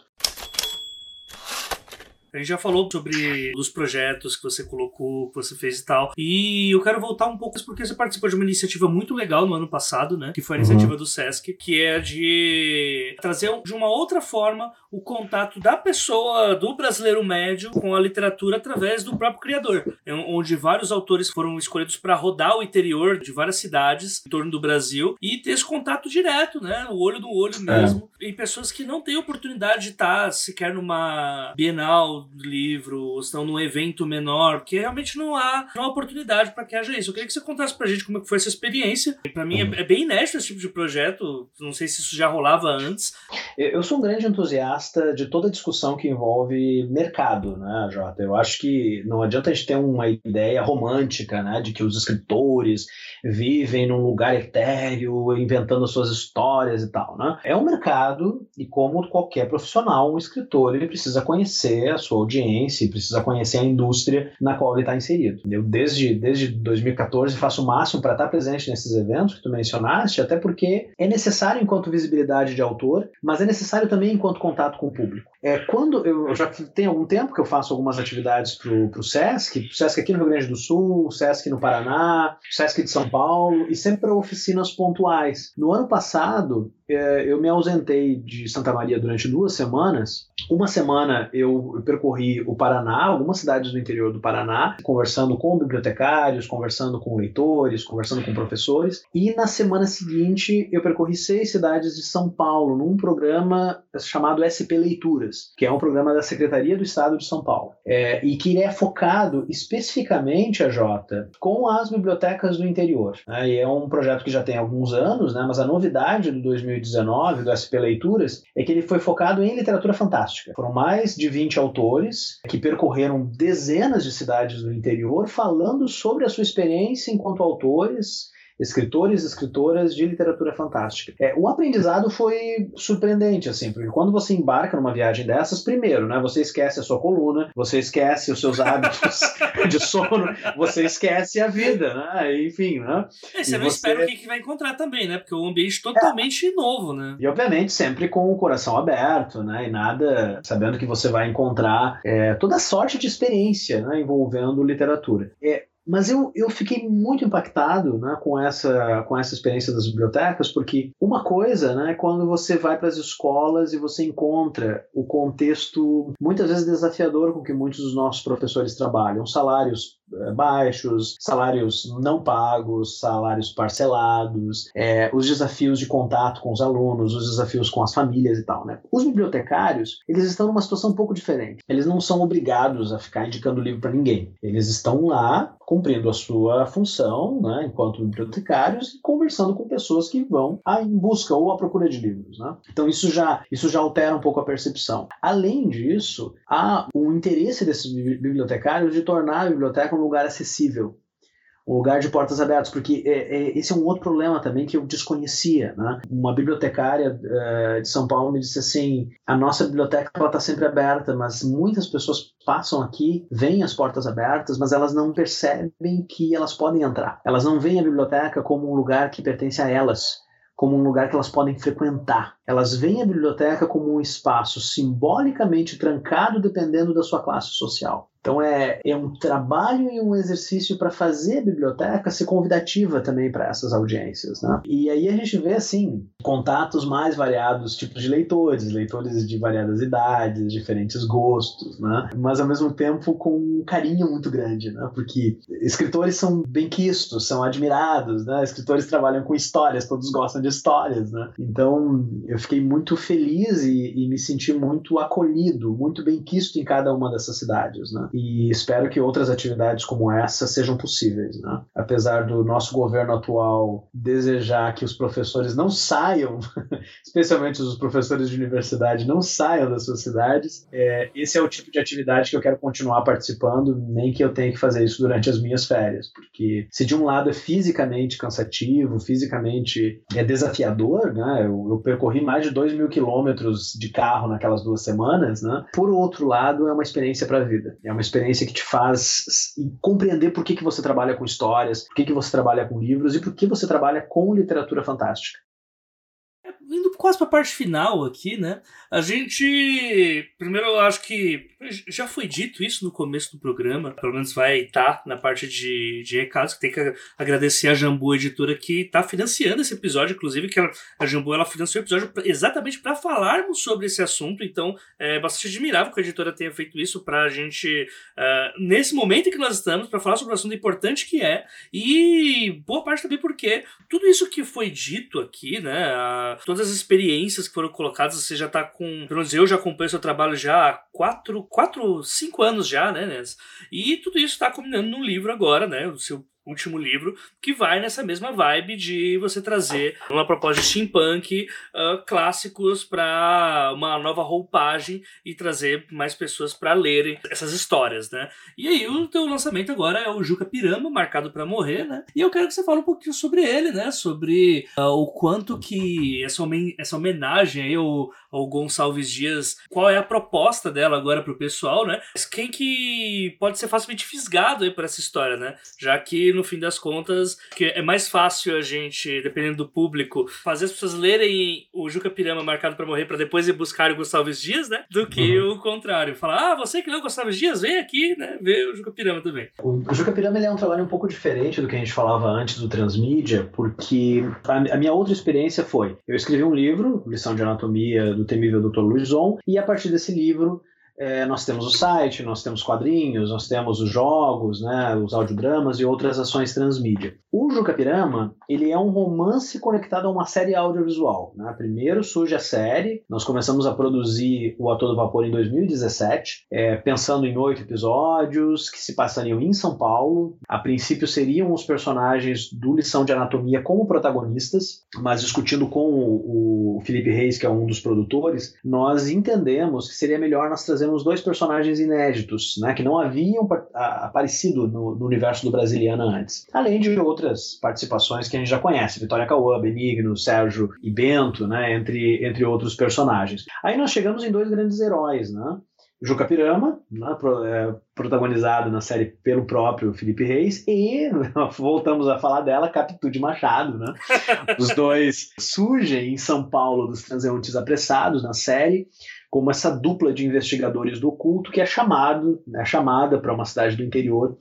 A gente já falou sobre os projetos que você colocou, que você fez e tal. E eu quero voltar um pouco porque você participou de uma iniciativa muito legal no ano passado, né? Que foi a uhum. iniciativa uhum. do SESC, que é de trazer de uma outra forma o contato da pessoa, do brasileiro médio, com a literatura através do próprio criador. É onde vários autores foram escolhidos para rodar o interior de várias cidades em torno do Brasil e ter esse contato direto, né? O olho no olho mesmo. É. Em pessoas que não têm oportunidade de estar sequer numa Bienal do livro, ou estão num evento menor, porque realmente não há, não há oportunidade para que haja isso. Eu queria que você contasse pra gente como foi essa experiência. Para mim é, é, bem inédito esse tipo de projeto, não sei se isso já rolava antes. Eu sou um grande entusiasta de toda discussão que envolve mercado, né, Jota? Eu acho que não adianta a gente ter uma ideia romântica, né, de que os escritores vivem num lugar etéreo, inventando suas histórias e tal, né? É um mercado e como qualquer profissional, um escritor, ele precisa conhecer a sua audiência precisa conhecer a indústria na qual ele está inserido. Eu, desde, desde 2014, faço o máximo para estar presente nesses eventos que tu mencionaste, até porque é necessário enquanto visibilidade de autor, mas é necessário também enquanto contato com o público. É, quando eu já tem algum tempo que eu faço algumas atividades para o SESC, SESC aqui no Rio Grande do Sul, SESC no Paraná, SESC de São Paulo, e sempre para oficinas pontuais. No ano passado, eu me ausentei de Santa Maria durante duas semanas. Uma semana eu percorri o Paraná, algumas cidades do interior do Paraná, conversando com bibliotecários, conversando com leitores, conversando com professores. E na semana seguinte eu percorri seis cidades de São Paulo, num programa chamado SP Leituras, que é um programa da Secretaria do Estado de São Paulo. É, e que é focado especificamente, a Jota, com as bibliotecas do interior. Né? E é um projeto que já tem alguns anos, né? mas a novidade do 2020 2019 do SP Leituras é que ele foi focado em literatura fantástica. Foram mais de 20 autores que percorreram dezenas de cidades do interior falando sobre a sua experiência enquanto autores escritores e escritoras de literatura fantástica. É, o aprendizado foi surpreendente, assim, porque quando você embarca numa viagem dessas, primeiro, né, você esquece a sua coluna, você esquece os seus hábitos de sono, você esquece a vida, né, enfim, né. É, você e não você... espera o que, vai encontrar também, né, porque é um ambiente totalmente é. novo, né. E, obviamente, sempre com o coração aberto, né, e nada sabendo que você vai encontrar é, toda sorte de experiência, né, envolvendo literatura. É, mas eu, eu fiquei muito impactado né, com, essa, com essa experiência das bibliotecas, porque uma coisa né, é quando você vai para as escolas e você encontra o contexto muitas vezes desafiador com que muitos dos nossos professores trabalham, salários baixos, salários não pagos, salários parcelados, é, os desafios de contato com os alunos, os desafios com as famílias e tal. Né? Os bibliotecários, eles estão numa situação um pouco diferente. Eles não são obrigados a ficar indicando livro para ninguém. Eles estão lá cumprindo a sua função, né, enquanto bibliotecários e conversando com pessoas que vão em busca ou à procura de livros. Né? Então isso já, isso já altera um pouco a percepção. Além disso, há um interesse desses bibliotecários de tornar a biblioteca um lugar acessível, um lugar de portas abertas, porque é, é, esse é um outro problema também que eu desconhecia. Né? Uma bibliotecária uh, de São Paulo me disse assim: a nossa biblioteca está sempre aberta, mas muitas pessoas passam aqui, veem as portas abertas, mas elas não percebem que elas podem entrar. Elas não veem a biblioteca como um lugar que pertence a elas, como um lugar que elas podem frequentar. Elas veem a biblioteca como um espaço simbolicamente trancado dependendo da sua classe social. Então é, é um trabalho e um exercício para fazer a biblioteca ser convidativa também para essas audiências. Né? E aí a gente vê assim contatos mais variados, tipos de leitores, leitores de variadas idades, diferentes gostos, né? mas ao mesmo tempo com um carinho muito grande, né? porque escritores são bem quistos, são admirados, né? escritores trabalham com histórias, todos gostam de histórias. Né? Então eu fiquei muito feliz e, e me senti muito acolhido, muito bem quisto em cada uma dessas cidades. Né? e espero que outras atividades como essa sejam possíveis. Né? Apesar do nosso governo atual desejar que os professores não saiam, especialmente os professores de universidade, não saiam das suas cidades, é, esse é o tipo de atividade que eu quero continuar participando, nem que eu tenha que fazer isso durante as minhas férias, porque se de um lado é fisicamente cansativo, fisicamente é desafiador, né? eu, eu percorri mais de 2 mil quilômetros de carro naquelas duas semanas, né? por outro lado é uma experiência para a vida, é uma experiência que te faz compreender por que, que você trabalha com histórias, por que, que você trabalha com livros e por que você trabalha com literatura fantástica indo quase para a parte final aqui, né? A gente. Primeiro, eu acho que já foi dito isso no começo do programa, pelo menos vai estar na parte de, de recados, que tem que agradecer a Jambu Editora que está financiando esse episódio, inclusive, que ela, a Jambu ela financiou o episódio exatamente para falarmos sobre esse assunto, então é bastante admirável que a editora tenha feito isso para a gente, uh, nesse momento em que nós estamos, para falar sobre um assunto importante que é, e boa parte também porque tudo isso que foi dito aqui, né? Uh, todas as experiências que foram colocadas, você já está com. Pelo menos eu já acompanho seu trabalho já há quatro, quatro cinco anos já, né, Nes? E tudo isso está combinando no livro agora, né? O seu último livro, que vai nessa mesma vibe de você trazer uma proposta de steampunk uh, clássicos para uma nova roupagem e trazer mais pessoas para lerem essas histórias, né? E aí o teu lançamento agora é o Juca Pirama, marcado para morrer, né? E eu quero que você fale um pouquinho sobre ele, né? Sobre uh, o quanto que essa, essa homenagem aí ao, ao Gonçalves Dias, qual é a proposta dela agora pro pessoal, né? Quem que pode ser facilmente fisgado aí por essa história, né? Já que no fim das contas, que é mais fácil a gente, dependendo do público, fazer as pessoas lerem o Juca Pirama marcado para morrer para depois ir buscar o Gonçalves Dias, né? Do que uhum. o contrário. Falar, ah, você que leu o Gonçalves Dias, vem aqui, né? Ver o Juca Pirama também. O, Juca Pirama ele é um trabalho um pouco diferente do que a gente falava antes do Transmídia, porque a, a minha outra experiência foi, eu escrevi um livro, Lição de Anatomia do temível Dr. Luizon, e a partir desse livro é, nós temos o site, nós temos quadrinhos, nós temos os jogos, né, os audiodramas e outras ações transmídia. O Jucapirama, ele é um romance conectado a uma série audiovisual. Né? Primeiro surge a série, nós começamos a produzir o Ator do Vapor em 2017, é, pensando em oito episódios que se passariam em São Paulo. A princípio seriam os personagens do Lição de Anatomia como protagonistas, mas discutindo com o, o Felipe Reis, que é um dos produtores, nós entendemos que seria melhor nós trazermos temos dois personagens inéditos, né, que não haviam aparecido no, no, universo do Brasiliana antes. Além de outras participações que a gente já conhece, Vitória Cauã, Benigno, Sérgio e Bento, né, entre, entre outros personagens. Aí nós chegamos em dois grandes heróis, né? Juca Pirama, né, é, protagonizado na série pelo próprio Felipe Reis, e voltamos a falar dela, Capitu de Machado. Né? Os dois surgem em São Paulo dos transeuntes apressados na série, como essa dupla de investigadores do oculto que é chamado, né, chamada para uma cidade do interior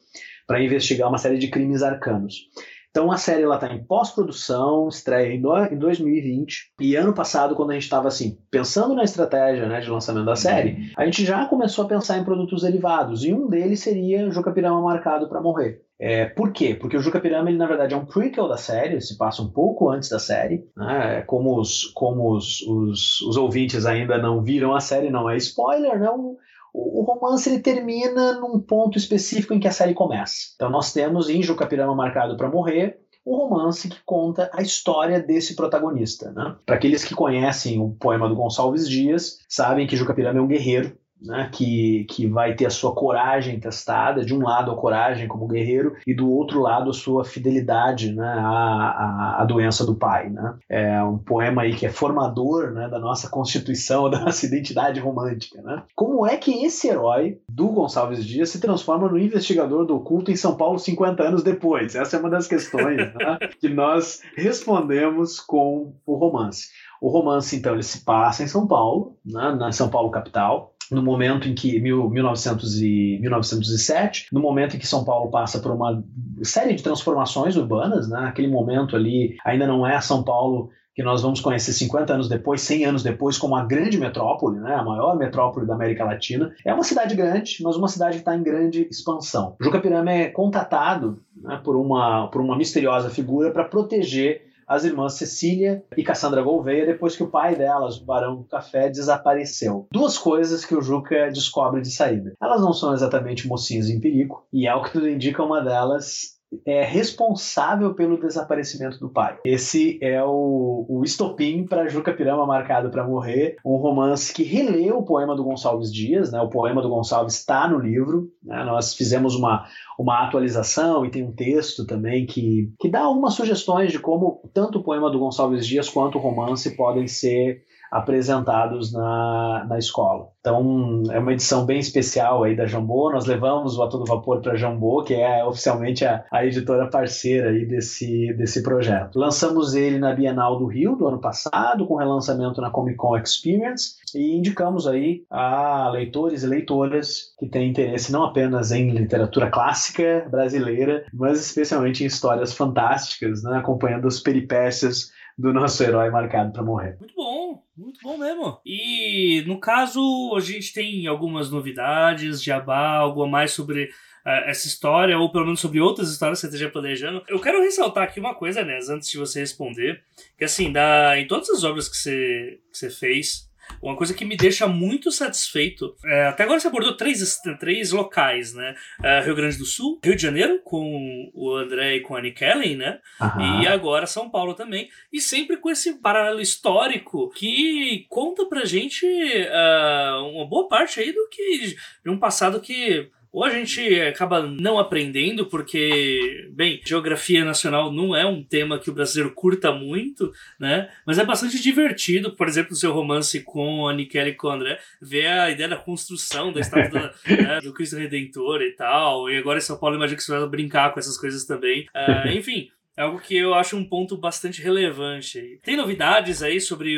para investigar uma série de crimes arcanos. Então a série está em pós-produção, estreia em, do, em 2020 e ano passado quando a gente estava assim pensando na estratégia né, de lançamento da série, a gente já começou a pensar em produtos derivados e um deles seria Juca Pirama marcado para morrer. É, por quê? Porque o Juca Pirama, ele, na verdade, é um prequel da série, se passa um pouco antes da série. Né? Como, os, como os, os, os ouvintes ainda não viram a série, não é spoiler, não. O, romance ele termina num ponto específico em que a série começa. Então nós temos em Juca Pirama Marcado para Morrer um romance que conta a história desse protagonista. Né? Para aqueles que conhecem o poema do Gonçalves Dias, sabem que Juca Pirama é um guerreiro né, que, que vai ter a sua coragem testada, de um lado a coragem como guerreiro e do outro lado a sua fidelidade né, à, à, à doença do pai. Né? É um poema aí que é formador né, da nossa constituição, da nossa identidade romântica. Né? Como é que esse herói do Gonçalves Dias se transforma no investigador do oculto em São Paulo 50 anos depois? Essa é uma das questões né, que nós respondemos com o romance. O romance, então, ele se passa em São Paulo, né, na São Paulo capital, no momento em que, mil, 1900 e, 1907, no momento em que São Paulo passa por uma série de transformações urbanas, né, aquele momento ali ainda não é São Paulo que nós vamos conhecer 50 anos depois, 100 anos depois, como a grande metrópole, né, a maior metrópole da América Latina. É uma cidade grande, mas uma cidade que está em grande expansão. Jucapirama é contatado né, por, uma, por uma misteriosa figura para proteger as irmãs Cecília e Cassandra Gouveia depois que o pai delas, o Barão do Café, desapareceu. Duas coisas que o Juca descobre de saída. Elas não são exatamente mocinhas em perigo, e ao que tudo indica, uma delas é responsável pelo desaparecimento do pai. Esse é o, o estopim para Juca Pirama Marcado para Morrer, um romance que relê o poema do Gonçalves Dias, né? o poema do Gonçalves está no livro, né? nós fizemos uma, uma atualização e tem um texto também que, que dá algumas sugestões de como tanto o poema do Gonçalves Dias quanto o romance podem ser apresentados na, na escola. Então, é uma edição bem especial aí da Jambô. Nós levamos o A Todo Vapor para a Jambô, que é oficialmente a, a editora parceira aí desse, desse projeto. Lançamos ele na Bienal do Rio do ano passado, com relançamento na Comic Con Experience, e indicamos aí a leitores e leitoras que têm interesse não apenas em literatura clássica brasileira, mas especialmente em histórias fantásticas, né, acompanhando as peripécias do nosso herói marcado para morrer. Muito bom, muito bom mesmo. E no caso, a gente tem algumas novidades, jabá, algo a mais sobre uh, essa história, ou pelo menos sobre outras histórias que você esteja planejando. Eu quero ressaltar aqui uma coisa, né, antes de você responder, que assim, da, em todas as obras que você, que você fez, uma coisa que me deixa muito satisfeito. É, até agora você abordou três, três locais, né? É, Rio Grande do Sul, Rio de Janeiro, com o André e com a Annie Kellen, né? Uhum. E agora São Paulo também. E sempre com esse paralelo histórico que conta pra gente uh, uma boa parte aí do que. de um passado que ou a gente acaba não aprendendo, porque, bem, geografia nacional não é um tema que o brasileiro curta muito, né? Mas é bastante divertido, por exemplo, o seu romance com a Nikele e com o André, ver a ideia da construção da estátua né, do Cristo Redentor e tal. E agora em São Paulo, imagino que você vai brincar com essas coisas também. Uh, enfim. É algo que eu acho um ponto bastante relevante. Tem novidades aí sobre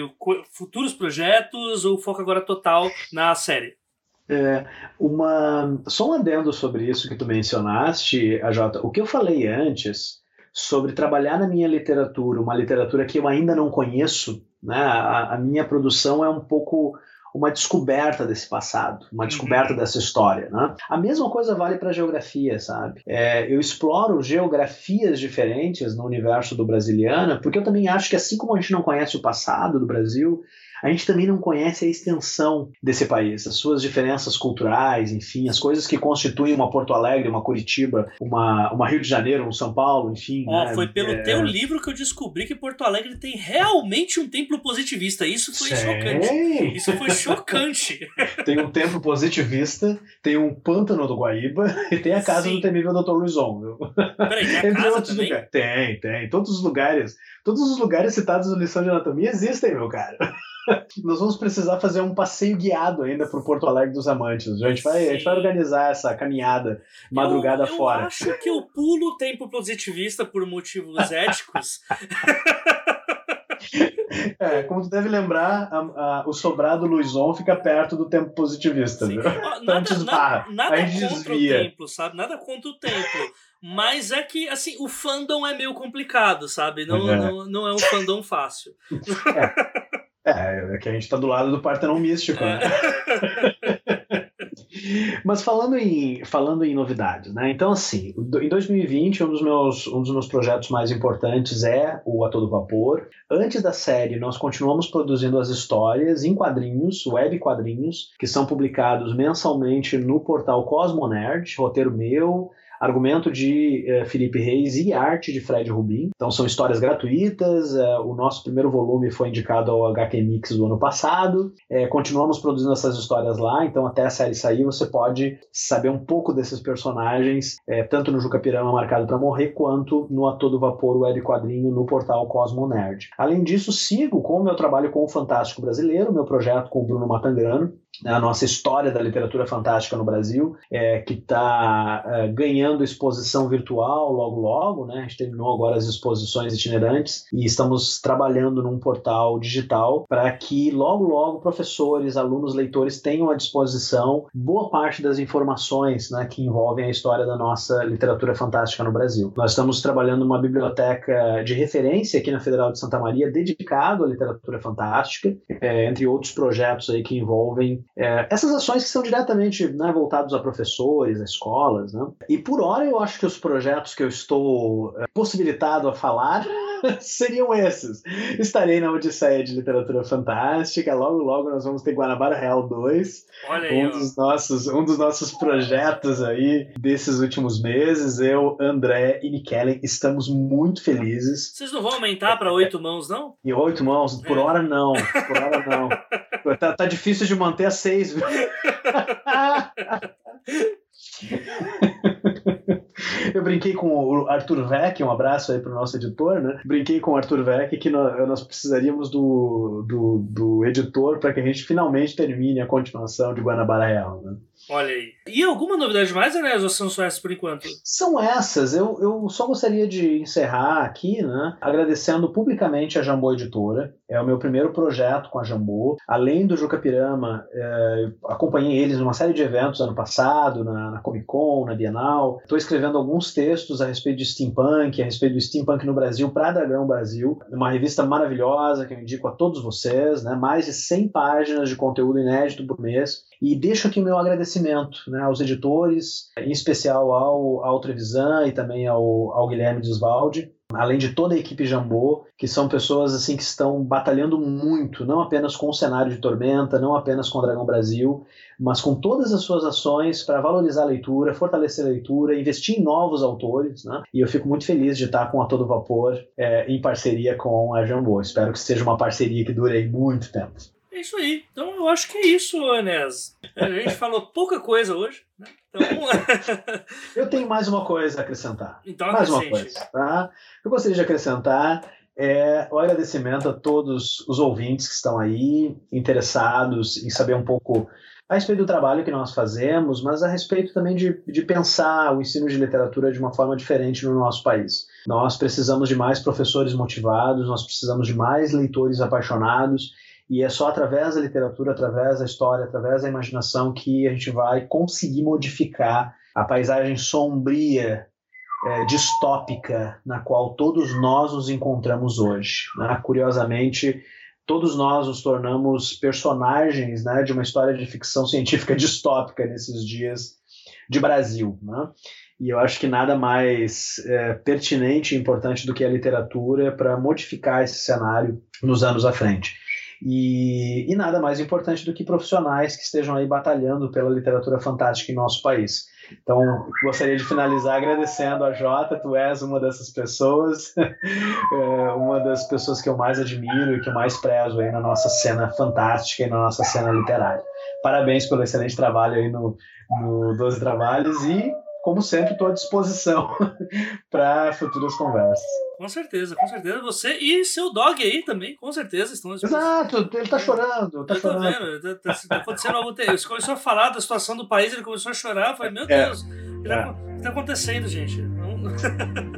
futuros projetos ou foco agora total na série? É, uma, só um adendo sobre isso que tu mencionaste, AJ. O que eu falei antes sobre trabalhar na minha literatura, uma literatura que eu ainda não conheço, né? a, a minha produção é um pouco uma descoberta desse passado, uma descoberta uhum. dessa história. Né? A mesma coisa vale para a geografia, sabe? É, eu exploro geografias diferentes no universo do Brasiliana, porque eu também acho que assim como a gente não conhece o passado do Brasil, a gente também não conhece a extensão desse país, as suas diferenças culturais, enfim, as coisas que constituem uma Porto Alegre, uma Curitiba, uma, uma Rio de Janeiro, um São Paulo, enfim. Né? Foi pelo é... teu livro que eu descobri que Porto Alegre tem realmente um templo positivista. Isso foi Sei. chocante. Isso foi chocante. tem um templo positivista, tem um pântano do Guaíba e tem a casa Sim. do temível Dr. Luizon. Viu? Peraí, tem a casa também? Lugares. Tem, tem. Todos os lugares, todos os lugares citados na lição de anatomia existem, meu cara. Nós vamos precisar fazer um passeio guiado ainda para o Porto Alegre dos Amantes. A gente, vai, a gente vai organizar essa caminhada madrugada eu, eu fora. Eu acho que eu pulo o tempo positivista por motivos éticos. É, como tu deve lembrar, a, a, o sobrado Luizon fica perto do tempo positivista. Viu? Nada, então nada, nada contra desvia. o templo, sabe? Nada contra o templo. Mas é que, assim, o fandom é meio complicado, sabe? Não, é. não, não é um fandom fácil. É. É, é que a gente está do lado do Partenon místico, né? Mas falando em, falando em novidades, né? Então, assim, em 2020, um dos, meus, um dos meus projetos mais importantes é o A Todo Vapor. Antes da série, nós continuamos produzindo as histórias em quadrinhos, web quadrinhos, que são publicados mensalmente no portal Cosmonerd, roteiro meu, argumento de uh, Felipe Reis e arte de Fred Rubin. Então são histórias gratuitas. Uh, o nosso primeiro volume foi indicado ao HQ Mix do ano passado. Uh, continuamos produzindo essas histórias lá, então até a série sair você pode saber um pouco desses personagens, tanto no Juca Pirama Marcado para Morrer, quanto no A Todo Vapor web quadrinho no portal Cosmo Nerd. Além disso, sigo com o meu trabalho com o Fantástico Brasileiro, meu projeto com o Bruno Matangrano, a nossa história da literatura fantástica no Brasil, é, que está é, ganhando exposição virtual logo logo, né? A gente terminou agora as exposições itinerantes e estamos trabalhando num portal digital para que logo logo professores, alunos, leitores tenham à disposição boa parte das informações né, que envolvem a história da nossa literatura fantástica no Brasil. Nós estamos trabalhando numa biblioteca de referência aqui na Federal de Santa Maria dedicado à literatura fantástica, é, entre outros projetos aí que envolvem é, essas ações que são diretamente né, voltadas a professores, a escolas. Né? E por hora eu acho que os projetos que eu estou é, possibilitado a falar seriam esses. Estarei na Odisseia de Literatura Fantástica, logo logo nós vamos ter Guanabara Real 2, aí, um, dos nossos, um dos nossos projetos aí desses últimos meses. Eu, André e Nikellen estamos muito felizes. Vocês não vão aumentar para oito mãos, não? E oito mãos? Por é. hora não, por hora não. tá, tá difícil de manter a seis. Eu brinquei com o Arthur Vec, um abraço aí para o nosso editor, né? Brinquei com o Arthur Vec que nós precisaríamos do, do, do editor para que a gente finalmente termine a continuação de Guanabara Real, né? Olha aí. E alguma novidade mais, né? Ou são só essas por enquanto? São essas. Eu, eu só gostaria de encerrar aqui, né? Agradecendo publicamente a Jambô Editora. É o meu primeiro projeto com a Jambô. Além do Juca Pirama, é, acompanhei eles numa série de eventos ano passado, na, na Comic Con, na Bienal. Estou escrevendo alguns textos a respeito de steampunk, a respeito do steampunk no Brasil, para Dragão Brasil. Uma revista maravilhosa que eu indico a todos vocês, né? Mais de 100 páginas de conteúdo inédito por mês. E deixo aqui o meu agradecimento né, aos editores, em especial ao, ao Trevisan e também ao, ao Guilherme Desvalde, além de toda a equipe Jambô, que são pessoas assim que estão batalhando muito, não apenas com o cenário de Tormenta, não apenas com o Dragão Brasil, mas com todas as suas ações para valorizar a leitura, fortalecer a leitura, investir em novos autores, né? E eu fico muito feliz de estar com a Todo Vapor é, em parceria com a Jambô. Espero que seja uma parceria que dure muito tempo. É isso aí. Então eu acho que é isso, Enes. A gente falou pouca coisa hoje. Né? Então, eu tenho mais uma coisa a acrescentar. Então, mais uma coisa. Tá? Eu gostaria de acrescentar é, o agradecimento a todos os ouvintes que estão aí interessados em saber um pouco a respeito do trabalho que nós fazemos, mas a respeito também de, de pensar o ensino de literatura de uma forma diferente no nosso país. Nós precisamos de mais professores motivados, nós precisamos de mais leitores apaixonados e é só através da literatura, através da história, através da imaginação que a gente vai conseguir modificar a paisagem sombria, é, distópica, na qual todos nós nos encontramos hoje. Né? Curiosamente, todos nós nos tornamos personagens né, de uma história de ficção científica distópica nesses dias de Brasil. Né? E eu acho que nada mais é, pertinente e importante do que a literatura para modificar esse cenário nos anos à frente. E, e nada mais importante do que profissionais que estejam aí batalhando pela literatura fantástica em nosso país. Então, gostaria de finalizar agradecendo a Jota, tu és uma dessas pessoas, é, uma das pessoas que eu mais admiro e que eu mais prezo aí na nossa cena fantástica e na nossa cena literária. Parabéns pelo excelente trabalho aí no, no 12 Trabalhos e como sempre, estou à disposição para futuras conversas. Com certeza, com certeza. Você e seu dog aí também, com certeza, estão à Exato, ele está chorando. Tá eu chorando. vendo, tá, tá, tá acontecendo algo. Ele começou a falar da situação do país, ele começou a chorar. Eu falei, meu é. Deus, o que está acontecendo, gente? Não...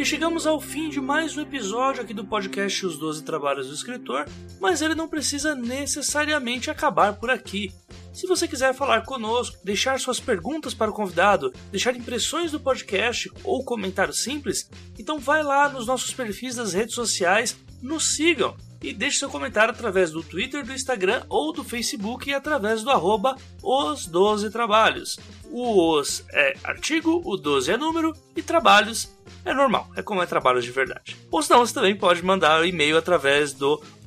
E chegamos ao fim de mais um episódio aqui do podcast Os 12 Trabalhos do Escritor, mas ele não precisa necessariamente acabar por aqui. Se você quiser falar conosco, deixar suas perguntas para o convidado, deixar impressões do podcast ou comentário simples, então vai lá nos nossos perfis das redes sociais, nos sigam e deixe seu comentário através do Twitter, do Instagram ou do Facebook e através do arroba os 12 trabalhos. O os é artigo, o 12 é número e trabalhos É normal, é como é trabalho de verdade. Ou senão você também pode mandar um e-mail através do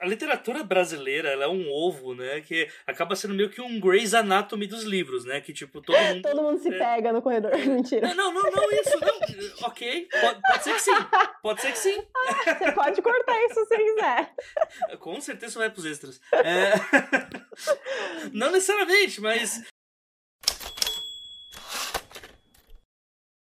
A literatura brasileira ela é um ovo, né? Que acaba sendo meio que um Grey's Anatomy dos livros, né? Que tipo, todo mundo. todo mundo se é... pega no corredor. Mentira. Não, não, não, isso, não. ok. Pode, pode, ser que sim. Pode ser que sim. Você pode cortar isso se quiser. Com certeza vai pros extras. É... não necessariamente, mas